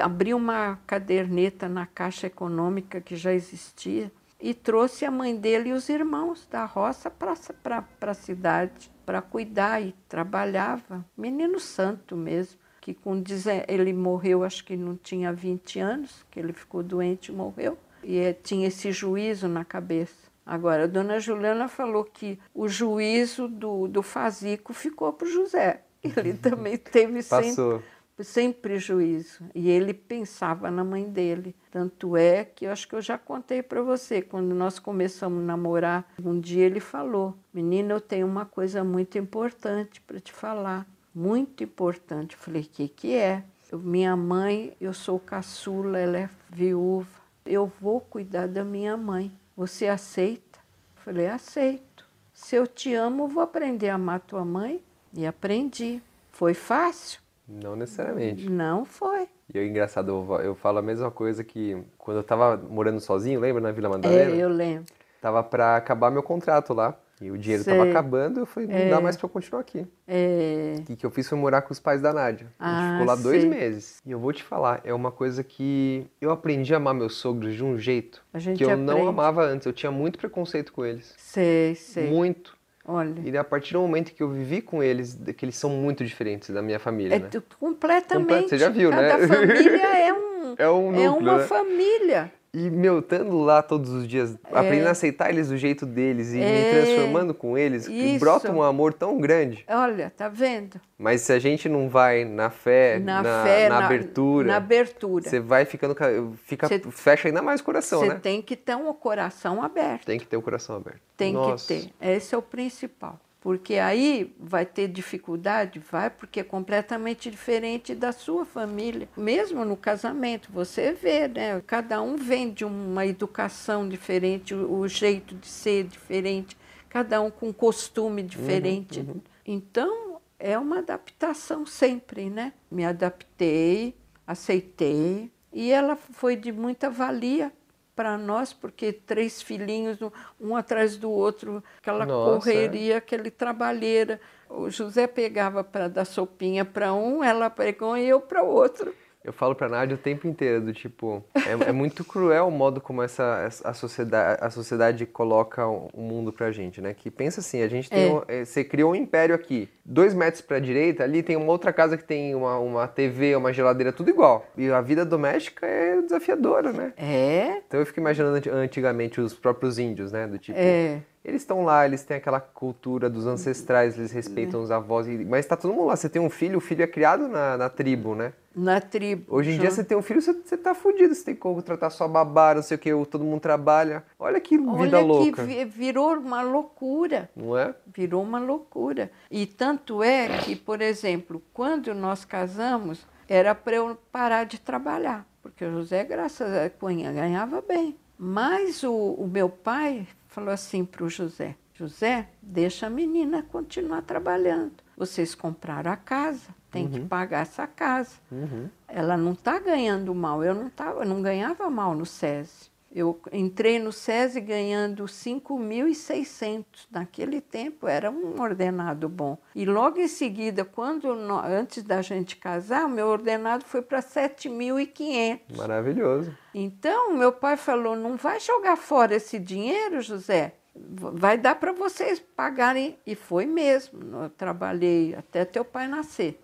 abriu uma caderneta na Caixa Econômica que já existia e trouxe a mãe dele e os irmãos da roça para a cidade para cuidar e trabalhava. Menino santo mesmo, que com ele morreu, acho que não tinha 20 anos, que ele ficou doente e morreu e é, tinha esse juízo na cabeça. Agora, a dona Juliana falou que o juízo do, do Fazico ficou para o José. Ele também teve sempre, sem prejuízo. E ele pensava na mãe dele. Tanto é que eu acho que eu já contei para você, quando nós começamos a namorar, um dia ele falou: Menina, eu tenho uma coisa muito importante para te falar. Muito importante. Eu falei: Que que é? Eu, minha mãe, eu sou caçula, ela é viúva eu vou cuidar da minha mãe. Você aceita? Falei, aceito. Se eu te amo, vou aprender a amar tua mãe. E aprendi. Foi fácil? Não necessariamente. Não foi. E é engraçado, eu, falo a mesma coisa que quando eu tava morando sozinho, lembra na Vila Madalena? É, eu lembro. Tava para acabar meu contrato lá. E o dinheiro estava acabando, eu falei, não é. dá mais para eu continuar aqui. É. O que eu fiz foi morar com os pais da Nádia. Ah, a gente ah, ficou lá dois meses. E eu vou te falar, é uma coisa que eu aprendi a amar meus sogros de um jeito que eu aprende. não amava antes. Eu tinha muito preconceito com eles. Sei, sei. Muito. Olha. E a partir do momento que eu vivi com eles, que eles são muito diferentes da minha família. É né? completamente. Você já viu, Cada né? Cada família é um. É, um núcleo, é uma né? família. E, meu, estando lá todos os dias, é. aprendendo a aceitar eles do jeito deles e é. me transformando com eles, que brota um amor tão grande. Olha, tá vendo? Mas se a gente não vai na fé, na, na, fé, na, na abertura, na abertura, você vai ficando, fica, cê, fecha ainda mais o coração, né? Você tem que ter um coração aberto. Tem que ter o coração aberto. Tem Nossa. que ter. Esse é o principal. Porque aí vai ter dificuldade? Vai, porque é completamente diferente da sua família. Mesmo no casamento, você vê, né? Cada um vem de uma educação diferente, o, jeito de ser diferente, cada um com costume diferente. Uhum, uhum. Então, é uma adaptação sempre, né? Me adaptei, aceitei, e ela foi de muita valia para nós, porque três filhinhos, um atrás do outro, aquela Nossa, correria, é. aquele trabalheira. O José pegava para dar sopinha para um, ela pegou e eu para o outro. Eu falo pra Nádia o tempo inteiro, do tipo, é, é muito cruel o modo como essa, a, sociedade, a sociedade coloca o mundo pra gente, né? Que pensa assim, a gente tem. É. Um, é, você criou um império aqui. Dois metros pra direita, ali tem uma outra casa que tem uma, uma TV, uma geladeira, tudo igual. E a vida doméstica é desafiadora, né? É. Então eu fico imaginando antigamente os próprios índios, né? Do tipo. É. Eles estão lá, eles têm aquela cultura dos ancestrais, eles respeitam é. os avós, mas está todo mundo lá. Você tem um filho, o filho é criado na, na tribo, né? Na tribo. Hoje em dia você tem um filho, você, você tá fudido, você tem que tratar sua babá, não sei o que, todo mundo trabalha. Olha que vida Olha louca. Que virou uma loucura. Não é? Virou uma loucura. E tanto é que, por exemplo, quando nós casamos, era para eu parar de trabalhar, porque o José, graças a Cunha, ganhava bem. Mas o, o meu pai falou assim para o José: José, deixa a menina continuar trabalhando. Vocês compraram a casa, tem uhum. que pagar essa casa. Uhum. Ela não está ganhando mal. Eu não, tava, eu não ganhava mal no SESI. Eu entrei no SESI ganhando 5.600. Naquele tempo era um ordenado bom. E logo em seguida, quando antes da gente casar, o meu ordenado foi para 7.500. Maravilhoso. Então, meu pai falou: não vai jogar fora esse dinheiro, José. Vai dar para vocês pagarem. E foi mesmo. Eu trabalhei até teu pai nascer.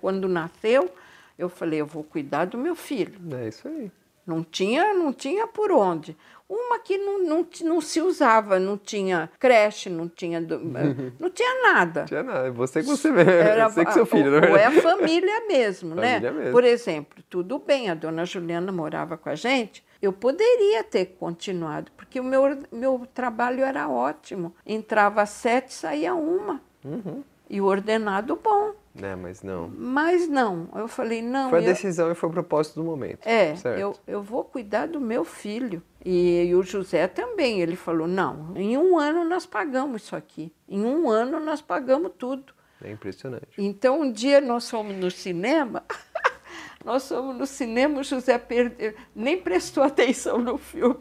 Quando nasceu, eu falei: eu vou cuidar do meu filho. É isso aí. Não tinha, não tinha por onde. Uma que não, não, não se usava, não tinha creche, não tinha, não tinha nada. Não tinha nada, você com você mesmo, Era, você com seu filho, é? Ou é a família mesmo, né? família? Mesmo. Por exemplo, tudo bem, a dona Juliana morava com a gente, eu poderia ter continuado, porque o meu, meu trabalho era ótimo. Entrava às sete, saía uma. Uhum. E o ordenado bom. É, mas não. Mas não. Eu falei, não. Foi a eu... decisão e foi o propósito do momento. É, eu, eu vou cuidar do meu filho. E, e, o José também. Ele falou: não, em um ano nós pagamos isso aqui. Em um ano nós pagamos tudo. É impressionante. Então, um dia nós fomos no cinema. nós fomos no cinema, o José perde... nem prestou atenção no filme.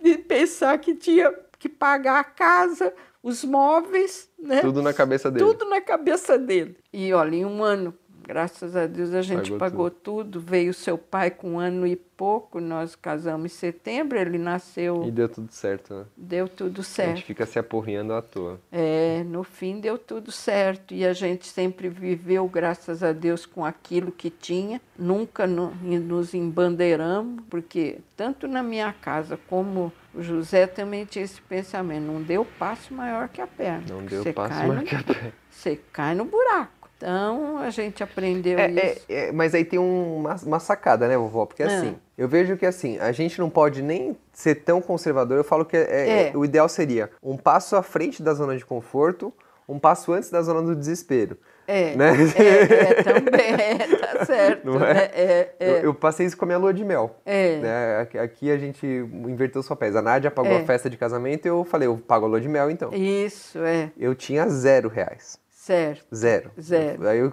De pensar que tinha que pagar a casa, os móveis, né? Tudo na cabeça dele. Tudo na cabeça dele. E olha, em um ano, graças a Deus, a gente pagou, pagou tudo. tudo. Veio seu pai com um ano e pouco, nós casamos em setembro, ele nasceu. E deu tudo certo, né? Deu tudo certo. A gente fica se aporreando à toa. É, no fim deu tudo certo. E a gente sempre viveu, graças a Deus, com aquilo que tinha. Nunca no, nos embandeiramos, porque tanto na minha casa como o José também tinha esse pensamento, não deu passo maior que a perna. Não deu passo maior no, que a perna. Você cai no buraco. Então a gente aprendeu é, é isso. É, é, mas aí tem uma, uma, sacada, né, vovó? Porque ah. assim, eu vejo que assim, a gente não pode nem ser tão conservador. Eu falo que é, é, o ideal seria um passo à frente da zona de conforto, um passo antes da zona do desespero. É, né? é, é, também, é, tá certo. Não é? Né? é, é. Eu, eu, passei isso com a minha lua de mel. É. Né? Aqui a gente inverteu os papéis. A Nádia pagou é. a festa de casamento e eu falei, eu pago a lua de mel então. Isso, é. Eu tinha zero reais. Certo. Zero. Zero. Aí eu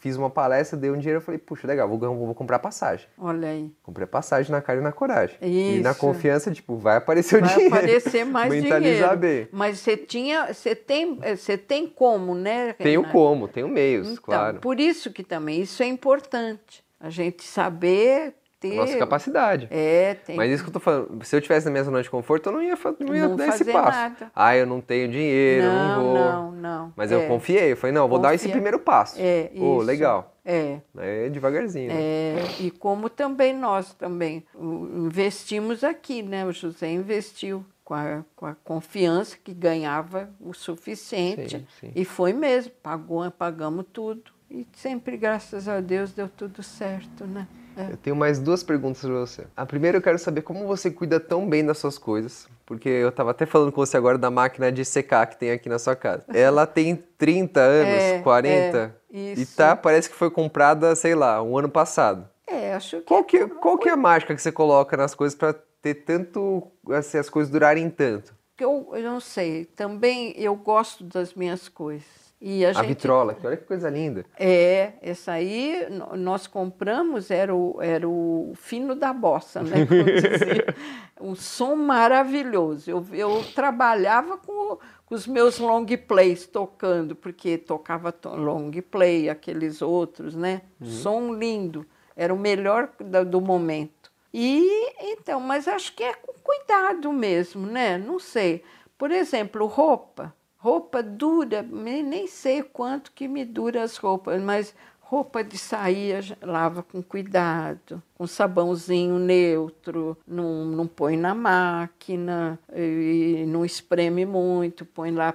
fiz uma palestra, dei um dinheiro, eu falei, puxa, legal, vou, vou comprar passagem. Olha aí. Comprei passagem na cara e na coragem. Isso. E na confiança, tipo, vai aparecer vai o dinheiro. Vai aparecer mais Mentalizar dinheiro. bem. Mas você tinha, você tem, você tem como, né? Renato? Tenho como, tenho meios, então, claro. Por isso que também, isso é importante. A gente saber ter. Nossa capacidade. É, tem. Mas isso que eu tô falando, se eu tivesse na minha zona de conforto, eu não ia, não ia não dar esse passo. Nada. Ah, eu não tenho dinheiro, não, eu não vou. Não, não. Mas é. eu confiei, eu falei, não, eu vou Confia. dar esse primeiro passo. É, oh, legal. É. É devagarzinho. Né? É, e como também nós também investimos aqui, né? O José investiu com a, com a confiança que ganhava o suficiente. Sim, sim. E foi mesmo, pagou, pagamos tudo. E sempre, graças a Deus, deu tudo certo, né? É. Eu tenho mais duas perguntas para você. A primeira eu quero saber como você cuida tão bem das suas coisas, porque eu estava até falando com você agora da máquina de secar que tem aqui na sua casa. Ela tem 30 anos, é, 40, é, e tá, parece que foi comprada, sei lá, um ano passado. É, acho que. Qual que, qual que é a mágica que você coloca nas coisas para ter tanto, assim, as coisas durarem tanto? Eu, eu não sei. Também eu gosto das minhas coisas. E a, a gente, vitrola, olha que coisa linda. É, essa aí nós compramos, era o, era o fino da bossa, né? Um som maravilhoso. Eu, eu trabalhava com, com os meus long plays tocando, porque tocava long play, aqueles outros, né? Uhum. Som lindo. Era o melhor do, do momento. E então, mas acho que é com cuidado mesmo, né? Não sei. Por exemplo, roupa. Roupa dura, nem sei quanto que me dura as roupas, mas roupa de sair lava com cuidado, com sabãozinho neutro, não, não põe na máquina, e não espreme muito, põe lá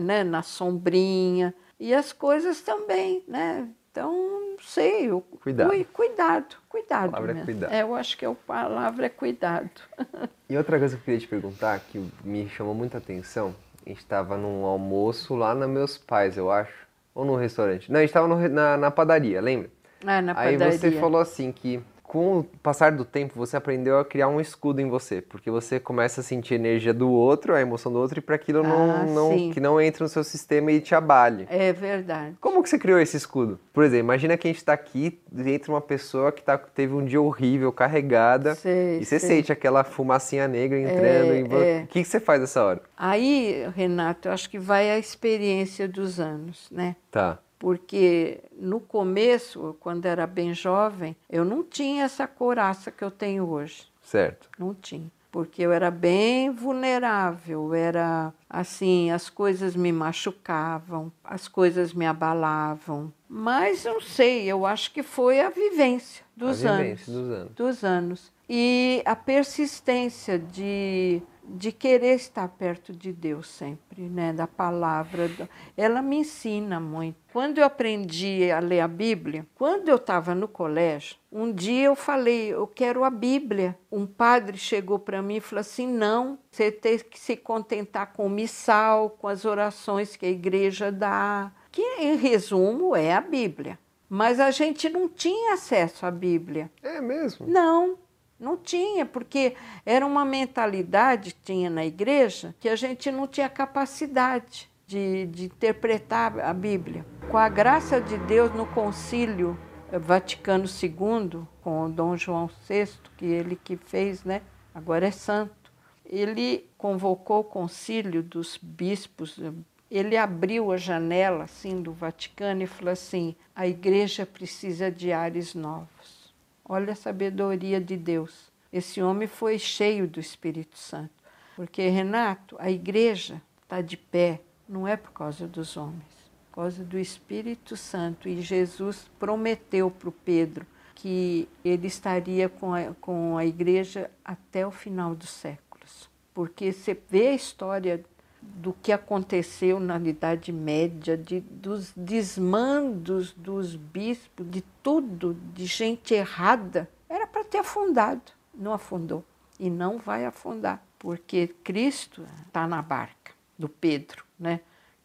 né, na sombrinha. E as coisas também, né? Então, não sei. Eu, cuidado. cuidado, cuidado. A palavra mesmo. é cuidado. É, eu acho que a palavra é cuidado. E outra coisa que eu queria te perguntar, que me chamou muita atenção, a gente estava num almoço lá nos meus pais, eu acho. Ou no restaurante. Não, a gente estava na, na padaria, lembra? Ah, na Aí padaria. você falou assim que com o passar do tempo, você aprendeu a criar um escudo em você, porque você começa a sentir a energia do outro, a emoção do outro, e para aquilo não, ah, não, que não entre no seu sistema e te abale. É verdade. Como que você criou esse escudo? Por exemplo, imagina que a gente está aqui, entra uma pessoa que tá, teve um dia horrível, carregada, sei, e você sei. sente aquela fumacinha negra entrando. É, em... é. O que, que você faz nessa hora? Aí, Renato, eu acho que vai a experiência dos anos, né? Tá porque no começo, quando era bem jovem, eu não tinha essa coraça que eu tenho hoje. Certo. Não tinha. Porque eu era bem vulnerável, era assim, as coisas me machucavam, as coisas me abalavam. Mas não sei, eu acho que foi a vivência dos a anos. Vivência dos anos. Dos anos. E a persistência de de querer estar perto de Deus sempre, né, da palavra. Ela me ensina muito. Quando eu aprendi a ler a Bíblia, quando eu estava no colégio, um dia eu falei, eu quero a Bíblia. Um padre chegou para mim e falou assim: não, você tem que se contentar com o missal, com as orações que a igreja dá, que em resumo é a Bíblia. Mas a gente não tinha acesso à Bíblia. É mesmo? Não. Não tinha, porque era uma mentalidade que tinha na igreja que a gente não tinha capacidade de, de interpretar a Bíblia. Com a graça de Deus, no concílio Vaticano II, com o Dom João VI, que ele que fez, né? agora é santo, ele convocou o concílio dos bispos, ele abriu a janela assim do Vaticano e falou assim: a igreja precisa de ares novos. Olha a sabedoria de Deus. Esse homem foi cheio do Espírito Santo. Porque, Renato, a igreja está de pé, não é por causa dos homens, por causa do Espírito Santo. E Jesus prometeu para o Pedro que ele estaria com a, com a igreja até o final dos séculos. Porque você vê a história do que aconteceu na Idade Média, de, dos desmandos dos bispos, de tudo, de gente errada, era para ter afundado. Não afundou. E não vai afundar, porque Cristo está na barca do Pedro, né?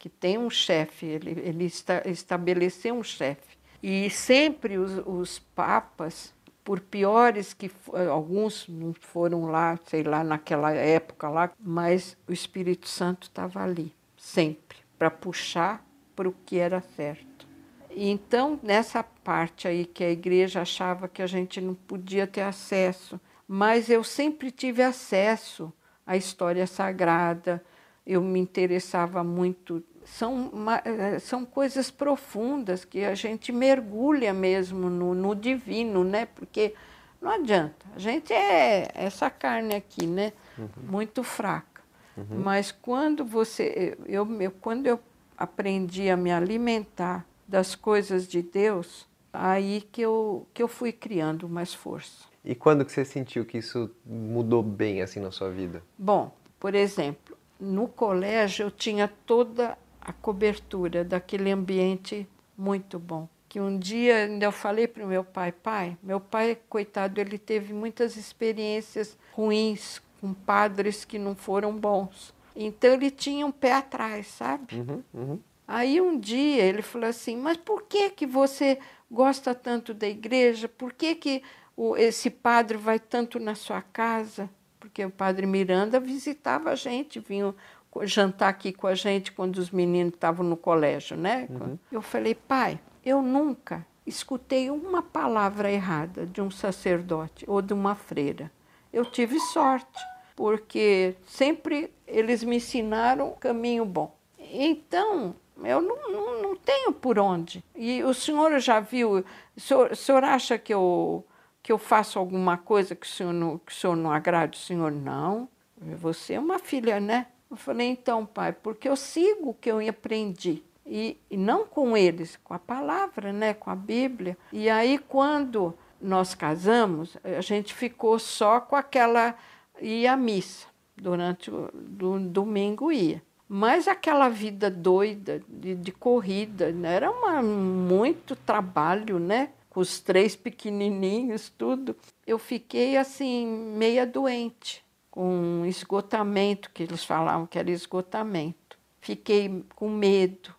que tem um chefe, ele, ele esta, estabeleceu um chefe. E sempre os, os papas, por piores que alguns não foram lá, sei lá, naquela época lá, mas o Espírito Santo estava ali, sempre, para puxar para o que era certo. Então, nessa parte aí que a igreja achava que a gente não podia ter acesso, mas eu sempre tive acesso à história sagrada, eu me interessava muito. São, eh, são coisas profundas que a gente mergulha mesmo no, no divino, né? Porque não adianta, a gente é essa carne aqui, né? Uhum. Muito fraca. Uhum. Mas quando você, eu, eu, quando eu aprendi a me alimentar das coisas de Deus, aí que eu, que eu fui criando mais força. E quando que você sentiu que isso mudou bem assim na sua vida? Bom, por exemplo, no colégio eu tinha toda a cobertura daquele ambiente muito bom. Que um dia ainda eu falei para o meu pai, pai, meu pai, coitado, ele teve muitas experiências ruins com padres que não foram bons. Então ele tinha um pé atrás, sabe? Uhum, uhum. Aí um dia ele falou assim, mas por que que você gosta tanto da igreja? Por que que o, esse padre vai tanto na sua casa? Porque o padre Miranda visitava a gente, vinha jantar aqui com a gente quando os meninos estavam no colégio, né? Uhum. Eu falei, pai, eu nunca escutei uma palavra errada de um sacerdote ou de uma freira. Eu tive sorte porque sempre eles me ensinaram o caminho bom. Então, eu não, não, não, tenho por onde. E o senhor já viu, o senhor, o senhor acha que eu, que eu faço alguma coisa que o, senhor não, que o senhor não agrade? O senhor, não. Você é uma filha, né? Eu falei, então, pai, porque eu sigo o que eu aprendi. E, e não com eles, com a palavra, né? com a Bíblia. E aí, quando nós casamos, a gente ficou só com aquela ia à missa. Durante o do, domingo ia. Mas aquela vida doida de, de corrida, né? era uma, muito trabalho, né? Com os três pequenininhos, tudo. Eu fiquei assim, meia doente, com esgotamento, que eles falavam que era esgotamento. Fiquei com medo,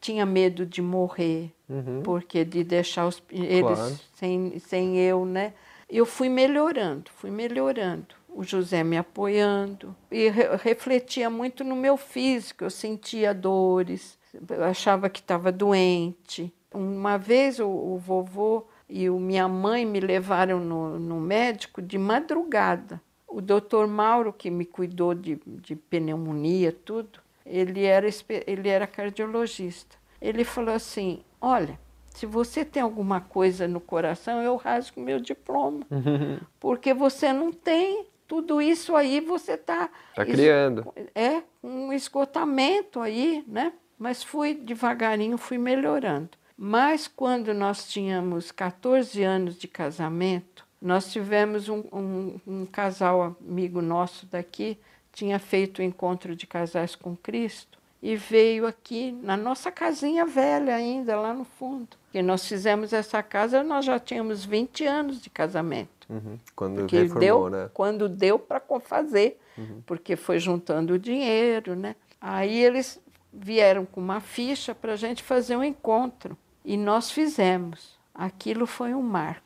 tinha medo de morrer, uhum. porque de deixar os, eles claro. sem, sem eu, né? Eu fui melhorando, fui melhorando o José me apoiando e re refletia muito no meu físico. Eu sentia dores, eu achava que estava doente. Uma vez o, o, vovô e o, minha mãe me levaram no, no médico de madrugada. O doutor Mauro, que me cuidou de, de pneumonia, tudo, ele era, ele era cardiologista. Ele falou assim: Olha, se você tem alguma coisa no coração, eu rasgo meu diploma, porque você não tem tudo isso aí você está. Está criando. É, um esgotamento aí, né? Mas fui devagarinho, fui melhorando. Mas quando nós tínhamos 14 anos de casamento, nós tivemos um, um, um casal amigo nosso daqui, tinha feito o encontro de casais com Cristo e veio aqui na nossa casinha velha ainda, lá no fundo. Que nós fizemos essa casa, nós já tínhamos 20 anos de casamento. Uhum. Quando porque reformou, deu, né? Quando deu para fazer, uhum. porque foi juntando o dinheiro, né? Aí eles vieram com uma ficha para a gente fazer um encontro. E nós fizemos. Aquilo foi um marco,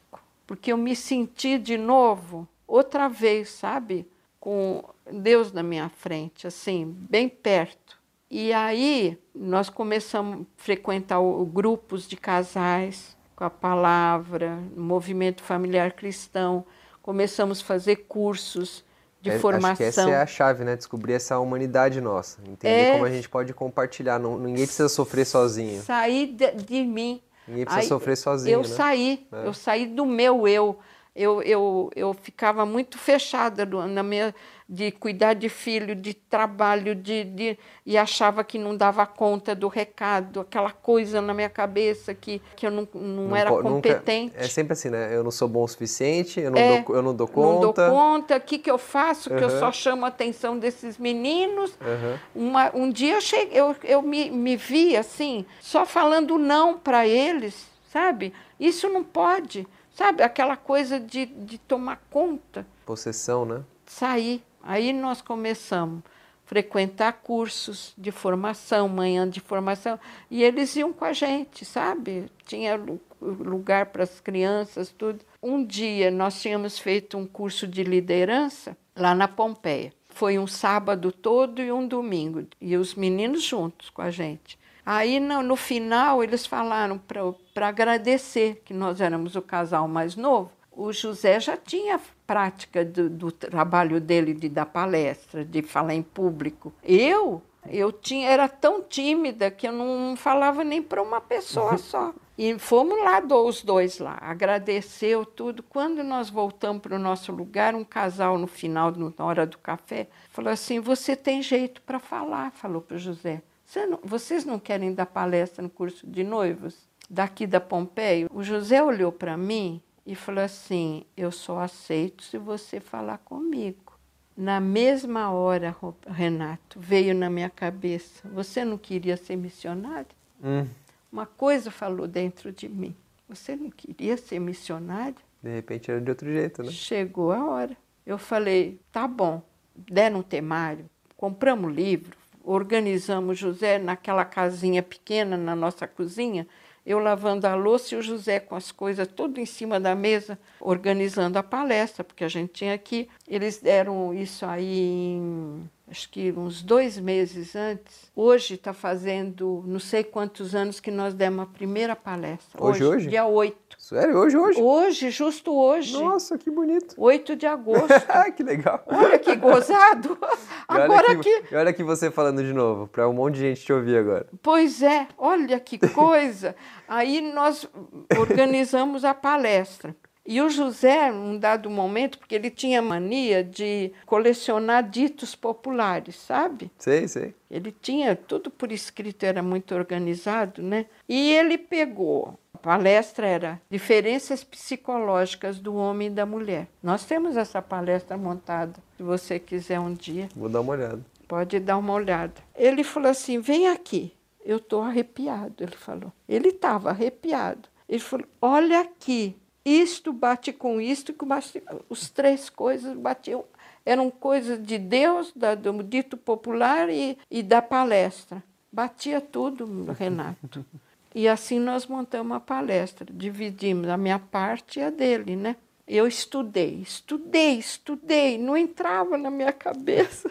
porque eu me senti de novo, outra vez, sabe? Com Deus na minha frente, assim, bem perto. E aí nós começamos a frequentar o, grupos de casais, com a palavra, movimento familiar cristão. Começamos a fazer cursos de é, formação. Acho que essa é a chave, né? Descobrir essa humanidade nossa. Entender é, como a gente pode compartilhar. Não, ninguém precisa sofrer sozinho. Sair de, de mim. Ninguém precisa Aí, sofrer sozinho. Eu né? saí, é. eu saí do meu eu. Eu, eu, eu ficava muito fechada na minha de cuidar de filho, de trabalho, de, de, e achava que não dava conta do recado, aquela coisa na minha cabeça que, que eu não, não, não era competente. Nunca, é sempre assim, né? Eu não sou bom o suficiente, eu não, é, dou, eu não dou conta. Não dou conta, o que, que eu faço? Uhum. Que eu só chamo a atenção desses meninos. Uhum. Uma, um dia eu, cheguei, eu, eu me, me vi assim, só falando não para eles, sabe? Isso não pode, sabe? Aquela coisa de, de tomar conta. Possessão, né? Sair. Aí nós começamos a frequentar cursos de formação, manhã de formação, e eles iam com a gente, sabe? Tinha lugar para as crianças, tudo. Um dia nós tínhamos feito um curso de liderança lá na Pompeia. Foi um sábado todo e um domingo, e os meninos juntos com a gente. Aí no, no final eles falaram para agradecer que nós éramos o casal mais novo. O José já tinha prática do, do trabalho dele de dar palestra, de falar em público. Eu eu tinha, era tão tímida que eu não falava nem para uma pessoa uhum. só. E fomos lá, os dois lá, agradeceu tudo. Quando nós voltamos para o nosso lugar, um casal no final, na hora do café, falou assim: Você tem jeito para falar, falou para o José. Você não, vocês não querem dar palestra no curso de noivos daqui da Pompeia? O José olhou para mim e falou assim: Eu só aceito se você falar comigo. Na mesma hora, Renato, veio na minha cabeça: Você não queria ser missionário? Hum. Uma coisa falou dentro de mim: Você não queria ser missionário? De repente era de outro jeito, né? Chegou a hora. Eu falei: Tá bom. Deram um temário, compramos livro, organizamos José naquela casinha pequena na nossa cozinha eu lavando a louça e o José com as coisas tudo em cima da mesa, organizando a palestra, porque a gente tinha aqui. Eles deram isso aí em acho que uns dois meses antes. Hoje está fazendo não sei quantos anos que nós demos a primeira palestra. Hoje, hoje? hoje? Dia 8. Sério? Hoje, hoje? Hoje, justo hoje. Nossa, que bonito. 8 de agosto. que legal. Olha que gozado. agora olha que, que... Olha que você falando de novo, para um monte de gente te ouvir agora. Pois é, olha que coisa. Aí nós organizamos a palestra. E o José, num dado momento, porque ele tinha mania de colecionar ditos populares, sabe? Sei, sei. Ele tinha tudo por escrito, era muito organizado, né? E ele pegou a palestra era Diferenças Psicológicas do Homem e da Mulher. Nós temos essa palestra montada, se você quiser um dia. Vou dar uma olhada. Pode dar uma olhada. Ele falou assim: vem aqui. Eu estou arrepiado, ele falou. Ele estava arrepiado. Ele falou: olha aqui, isto bate com isto, que bate, os três coisas batiam. Eram coisas de Deus, da, do dito popular e, e da palestra. Batia tudo, Renato. E assim nós montamos a palestra, dividimos a minha parte e a dele, né? Eu estudei, estudei, estudei, não entrava na minha cabeça.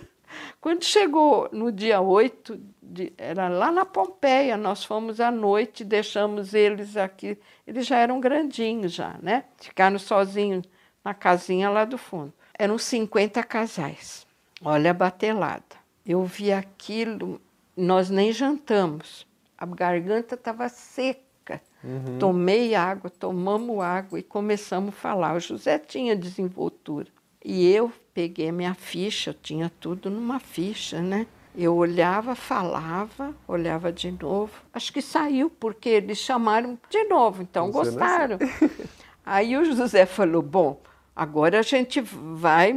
Quando chegou no dia 8, de, era lá na Pompeia, nós fomos à noite, deixamos eles aqui, eles já eram grandinhos já, né? Ficaram sozinhos na casinha lá do fundo. Eram 50 casais. Olha a batelada. Eu vi aquilo, nós nem jantamos. A garganta estava seca. Uhum. Tomei água, tomamos água e começamos a falar. O José tinha desenvoltura. E eu peguei minha ficha, eu tinha tudo numa ficha, né? Eu olhava, falava, olhava de novo. Acho que saiu, porque eles chamaram de novo, então Você gostaram. Aí o José falou: bom, agora a gente vai,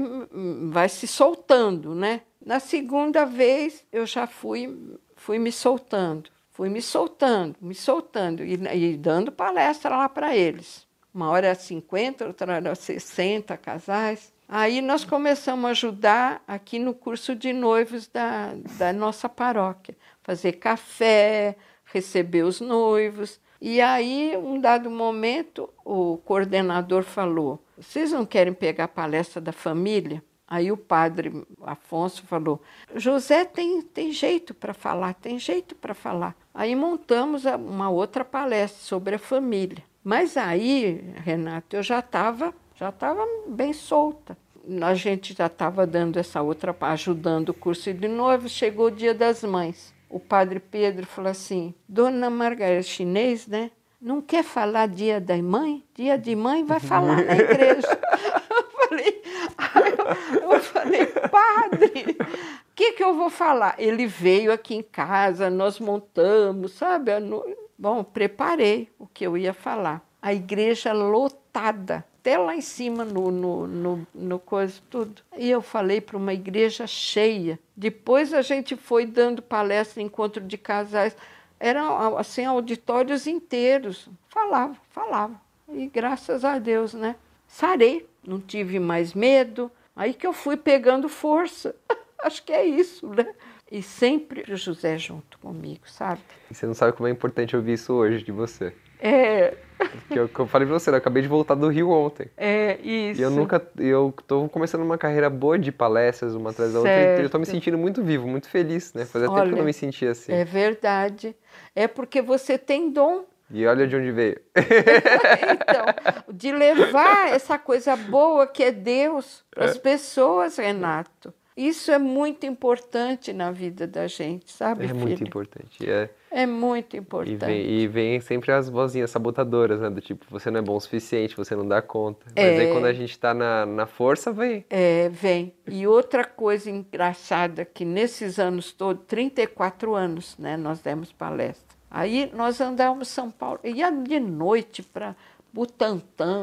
vai se soltando, né? Na segunda vez eu já fui, fui me soltando, fui me soltando, me soltando e, e dando palestra lá para eles. Uma hora era 50, outra era 60 casais. Aí nós começamos a ajudar aqui no curso de noivos da, da nossa paróquia, fazer café, receber os noivos. E aí, um dado momento, o coordenador falou: Vocês não querem pegar a palestra da família? Aí o padre Afonso falou: José tem, tem jeito para falar, tem jeito para falar. Aí montamos uma outra palestra sobre a família. Mas aí, Renato, eu já estava já estava bem solta. A gente já estava dando essa outra, ajudando o curso de noivo. Chegou o dia das mães. O padre Pedro falou assim: Dona Margarida, chinês, né? Não quer falar dia da mãe? Dia de mãe vai falar na igreja. eu falei, eu, falei, padre, o que, que eu vou falar? Ele veio aqui em casa, nós montamos, sabe? Bom, preparei o que eu ia falar. A igreja lotada até lá em cima no, no, no, no coisa tudo. E eu falei para uma igreja cheia. Depois a gente foi dando palestra, encontro de casais. Eram assim auditórios inteiros. Falava, falava. E graças a Deus, né? Sarei, não tive mais medo. Aí que eu fui pegando força. Acho que é isso, né? E sempre o José junto comigo, sabe? E você não sabe como é importante ouvir isso hoje de você. É. Que eu, que eu falei pra você, eu acabei de voltar do Rio ontem. É, isso. E eu nunca. Eu tô começando uma carreira boa de palestras, uma atrás da outra. E eu tô me sentindo muito vivo, muito feliz, né? Fazia Olha, tempo que eu não me sentia assim. É verdade. É porque você tem dom. E olha de onde veio. então, de levar essa coisa boa que é Deus para as é. pessoas, Renato. Isso é muito importante na vida da gente, sabe? É filho? muito importante. É, é muito importante. E vem, e vem, sempre as vozinhas sabotadoras, né? Do tipo, você não é bom o suficiente, você não dá conta. Mas é, aí quando a gente está na, na força, vem. É, vem. E outra coisa engraçada que nesses anos todos, 34 anos, né? Nós demos palestra. Aí nós andávamos São Paulo, ia de noite para Butantã,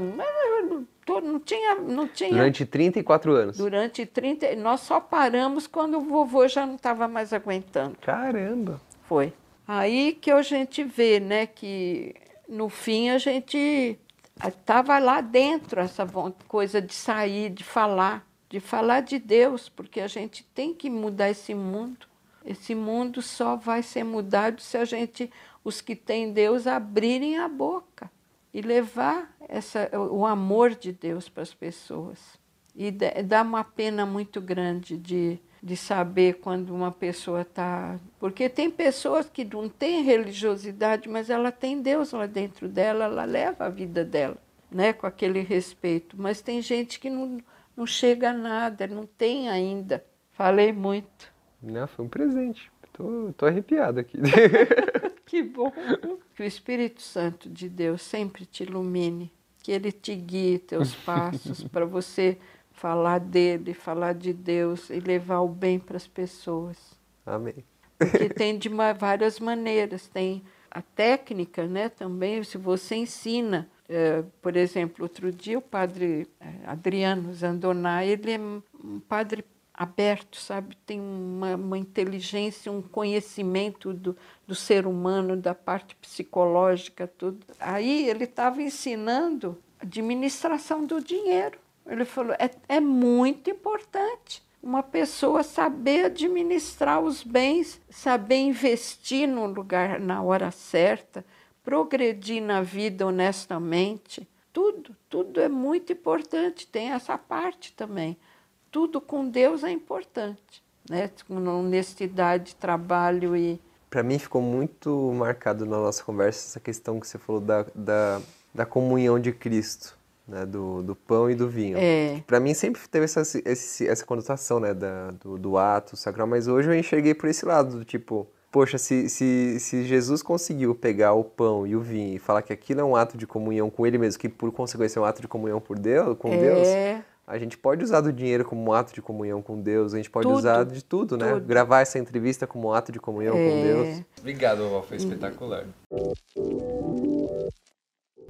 não tinha, não tinha. Durante 34 anos. Durante 30. Nós só paramos quando o vovô já não estava mais aguentando. Caramba! Foi. Aí que a gente vê, né, que no fim a gente estava lá dentro essa coisa de sair, de falar, de falar de Deus, porque a gente tem que mudar esse mundo. Esse mundo só vai ser mudado se a gente, os que têm Deus, abrirem a boca e levar essa, o amor de Deus para as pessoas. E dá uma pena muito grande de, de saber quando uma pessoa está. Porque tem pessoas que não têm religiosidade, mas ela tem Deus lá dentro dela, ela leva a vida dela né, com aquele respeito. Mas tem gente que não, não chega a nada, não tem ainda. Falei muito. Não, foi um presente. Tô, tô arrepiado aqui. que bom. Que o Espírito Santo de Deus sempre te ilumine, que ele te guie teus passos para você falar dele, falar de Deus e levar o bem para as pessoas. Amém. Porque tem de uma, várias maneiras, tem a técnica, né, também, se você ensina, é, por exemplo, outro dia o padre é, Adriano Zandoná, ele é um padre aberto, sabe? Tem uma, uma inteligência, um conhecimento do, do ser humano, da parte psicológica, tudo. Aí ele estava ensinando administração do dinheiro. Ele falou: é, é muito importante uma pessoa saber administrar os bens, saber investir no lugar na hora certa, progredir na vida honestamente. Tudo, tudo é muito importante, tem essa parte também tudo com Deus é importante, né? Com honestidade, trabalho e. Para mim ficou muito marcado na nossa conversa essa questão que você falou da, da, da comunhão de Cristo, né? Do, do pão e do vinho. É. Para mim sempre teve essa, esse, essa conotação, né? Da, do, do ato sacral, mas hoje eu enxerguei por esse lado, do tipo, poxa, se, se, se Jesus conseguiu pegar o pão e o vinho e falar que aquilo é um ato de comunhão com Ele mesmo, que por consequência é um ato de comunhão por Deus, com é. Deus, a gente pode usar do dinheiro como um ato de comunhão com Deus, a gente pode tudo, usar de tudo, né? Tudo. Gravar essa entrevista como um ato de comunhão é. com Deus. Obrigado, vovó, foi espetacular.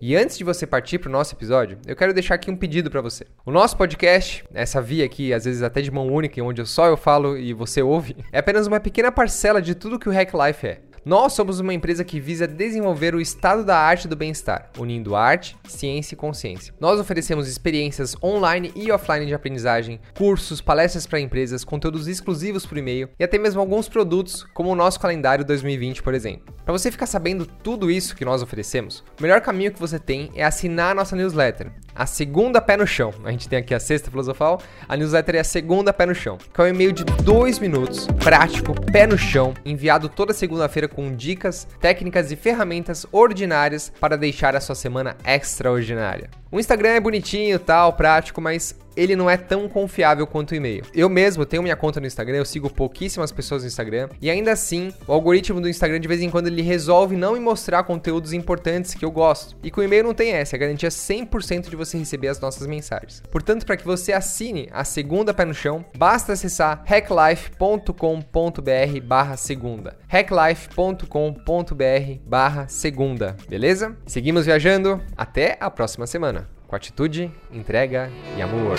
E antes de você partir para o nosso episódio, eu quero deixar aqui um pedido para você. O nosso podcast, essa via aqui, às vezes até de mão única, onde só eu falo e você ouve, é apenas uma pequena parcela de tudo que o Hack Life é. Nós somos uma empresa que visa desenvolver o estado da arte do bem-estar, unindo arte, ciência e consciência. Nós oferecemos experiências online e offline de aprendizagem, cursos, palestras para empresas, conteúdos exclusivos por e-mail e até mesmo alguns produtos, como o nosso calendário 2020, por exemplo. Para você ficar sabendo tudo isso que nós oferecemos, o melhor caminho que você tem é assinar a nossa newsletter a segunda pé no chão. A gente tem aqui a sexta filosofal, a newsletter é a segunda pé no chão, que é um e-mail de dois minutos, prático, pé no chão, enviado toda segunda-feira com dicas, técnicas e ferramentas ordinárias para deixar a sua semana extraordinária. O Instagram é bonitinho, tal, prático, mas ele não é tão confiável quanto o e-mail. Eu mesmo tenho minha conta no Instagram, eu sigo pouquíssimas pessoas no Instagram, e ainda assim, o algoritmo do Instagram de vez em quando ele resolve não me mostrar conteúdos importantes que eu gosto. E com o e-mail não tem essa, é garantia 100% de você receber as nossas mensagens. Portanto, para que você assine a segunda pé no chão, basta acessar hacklife.com.br/segunda. hacklife.com.br/segunda, beleza? Seguimos viajando, até a próxima semana com atitude, entrega e amor.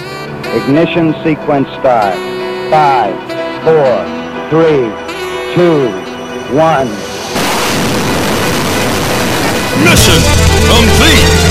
Ignition sequence start. 5, 4, 3, 2, 1. Mission complete!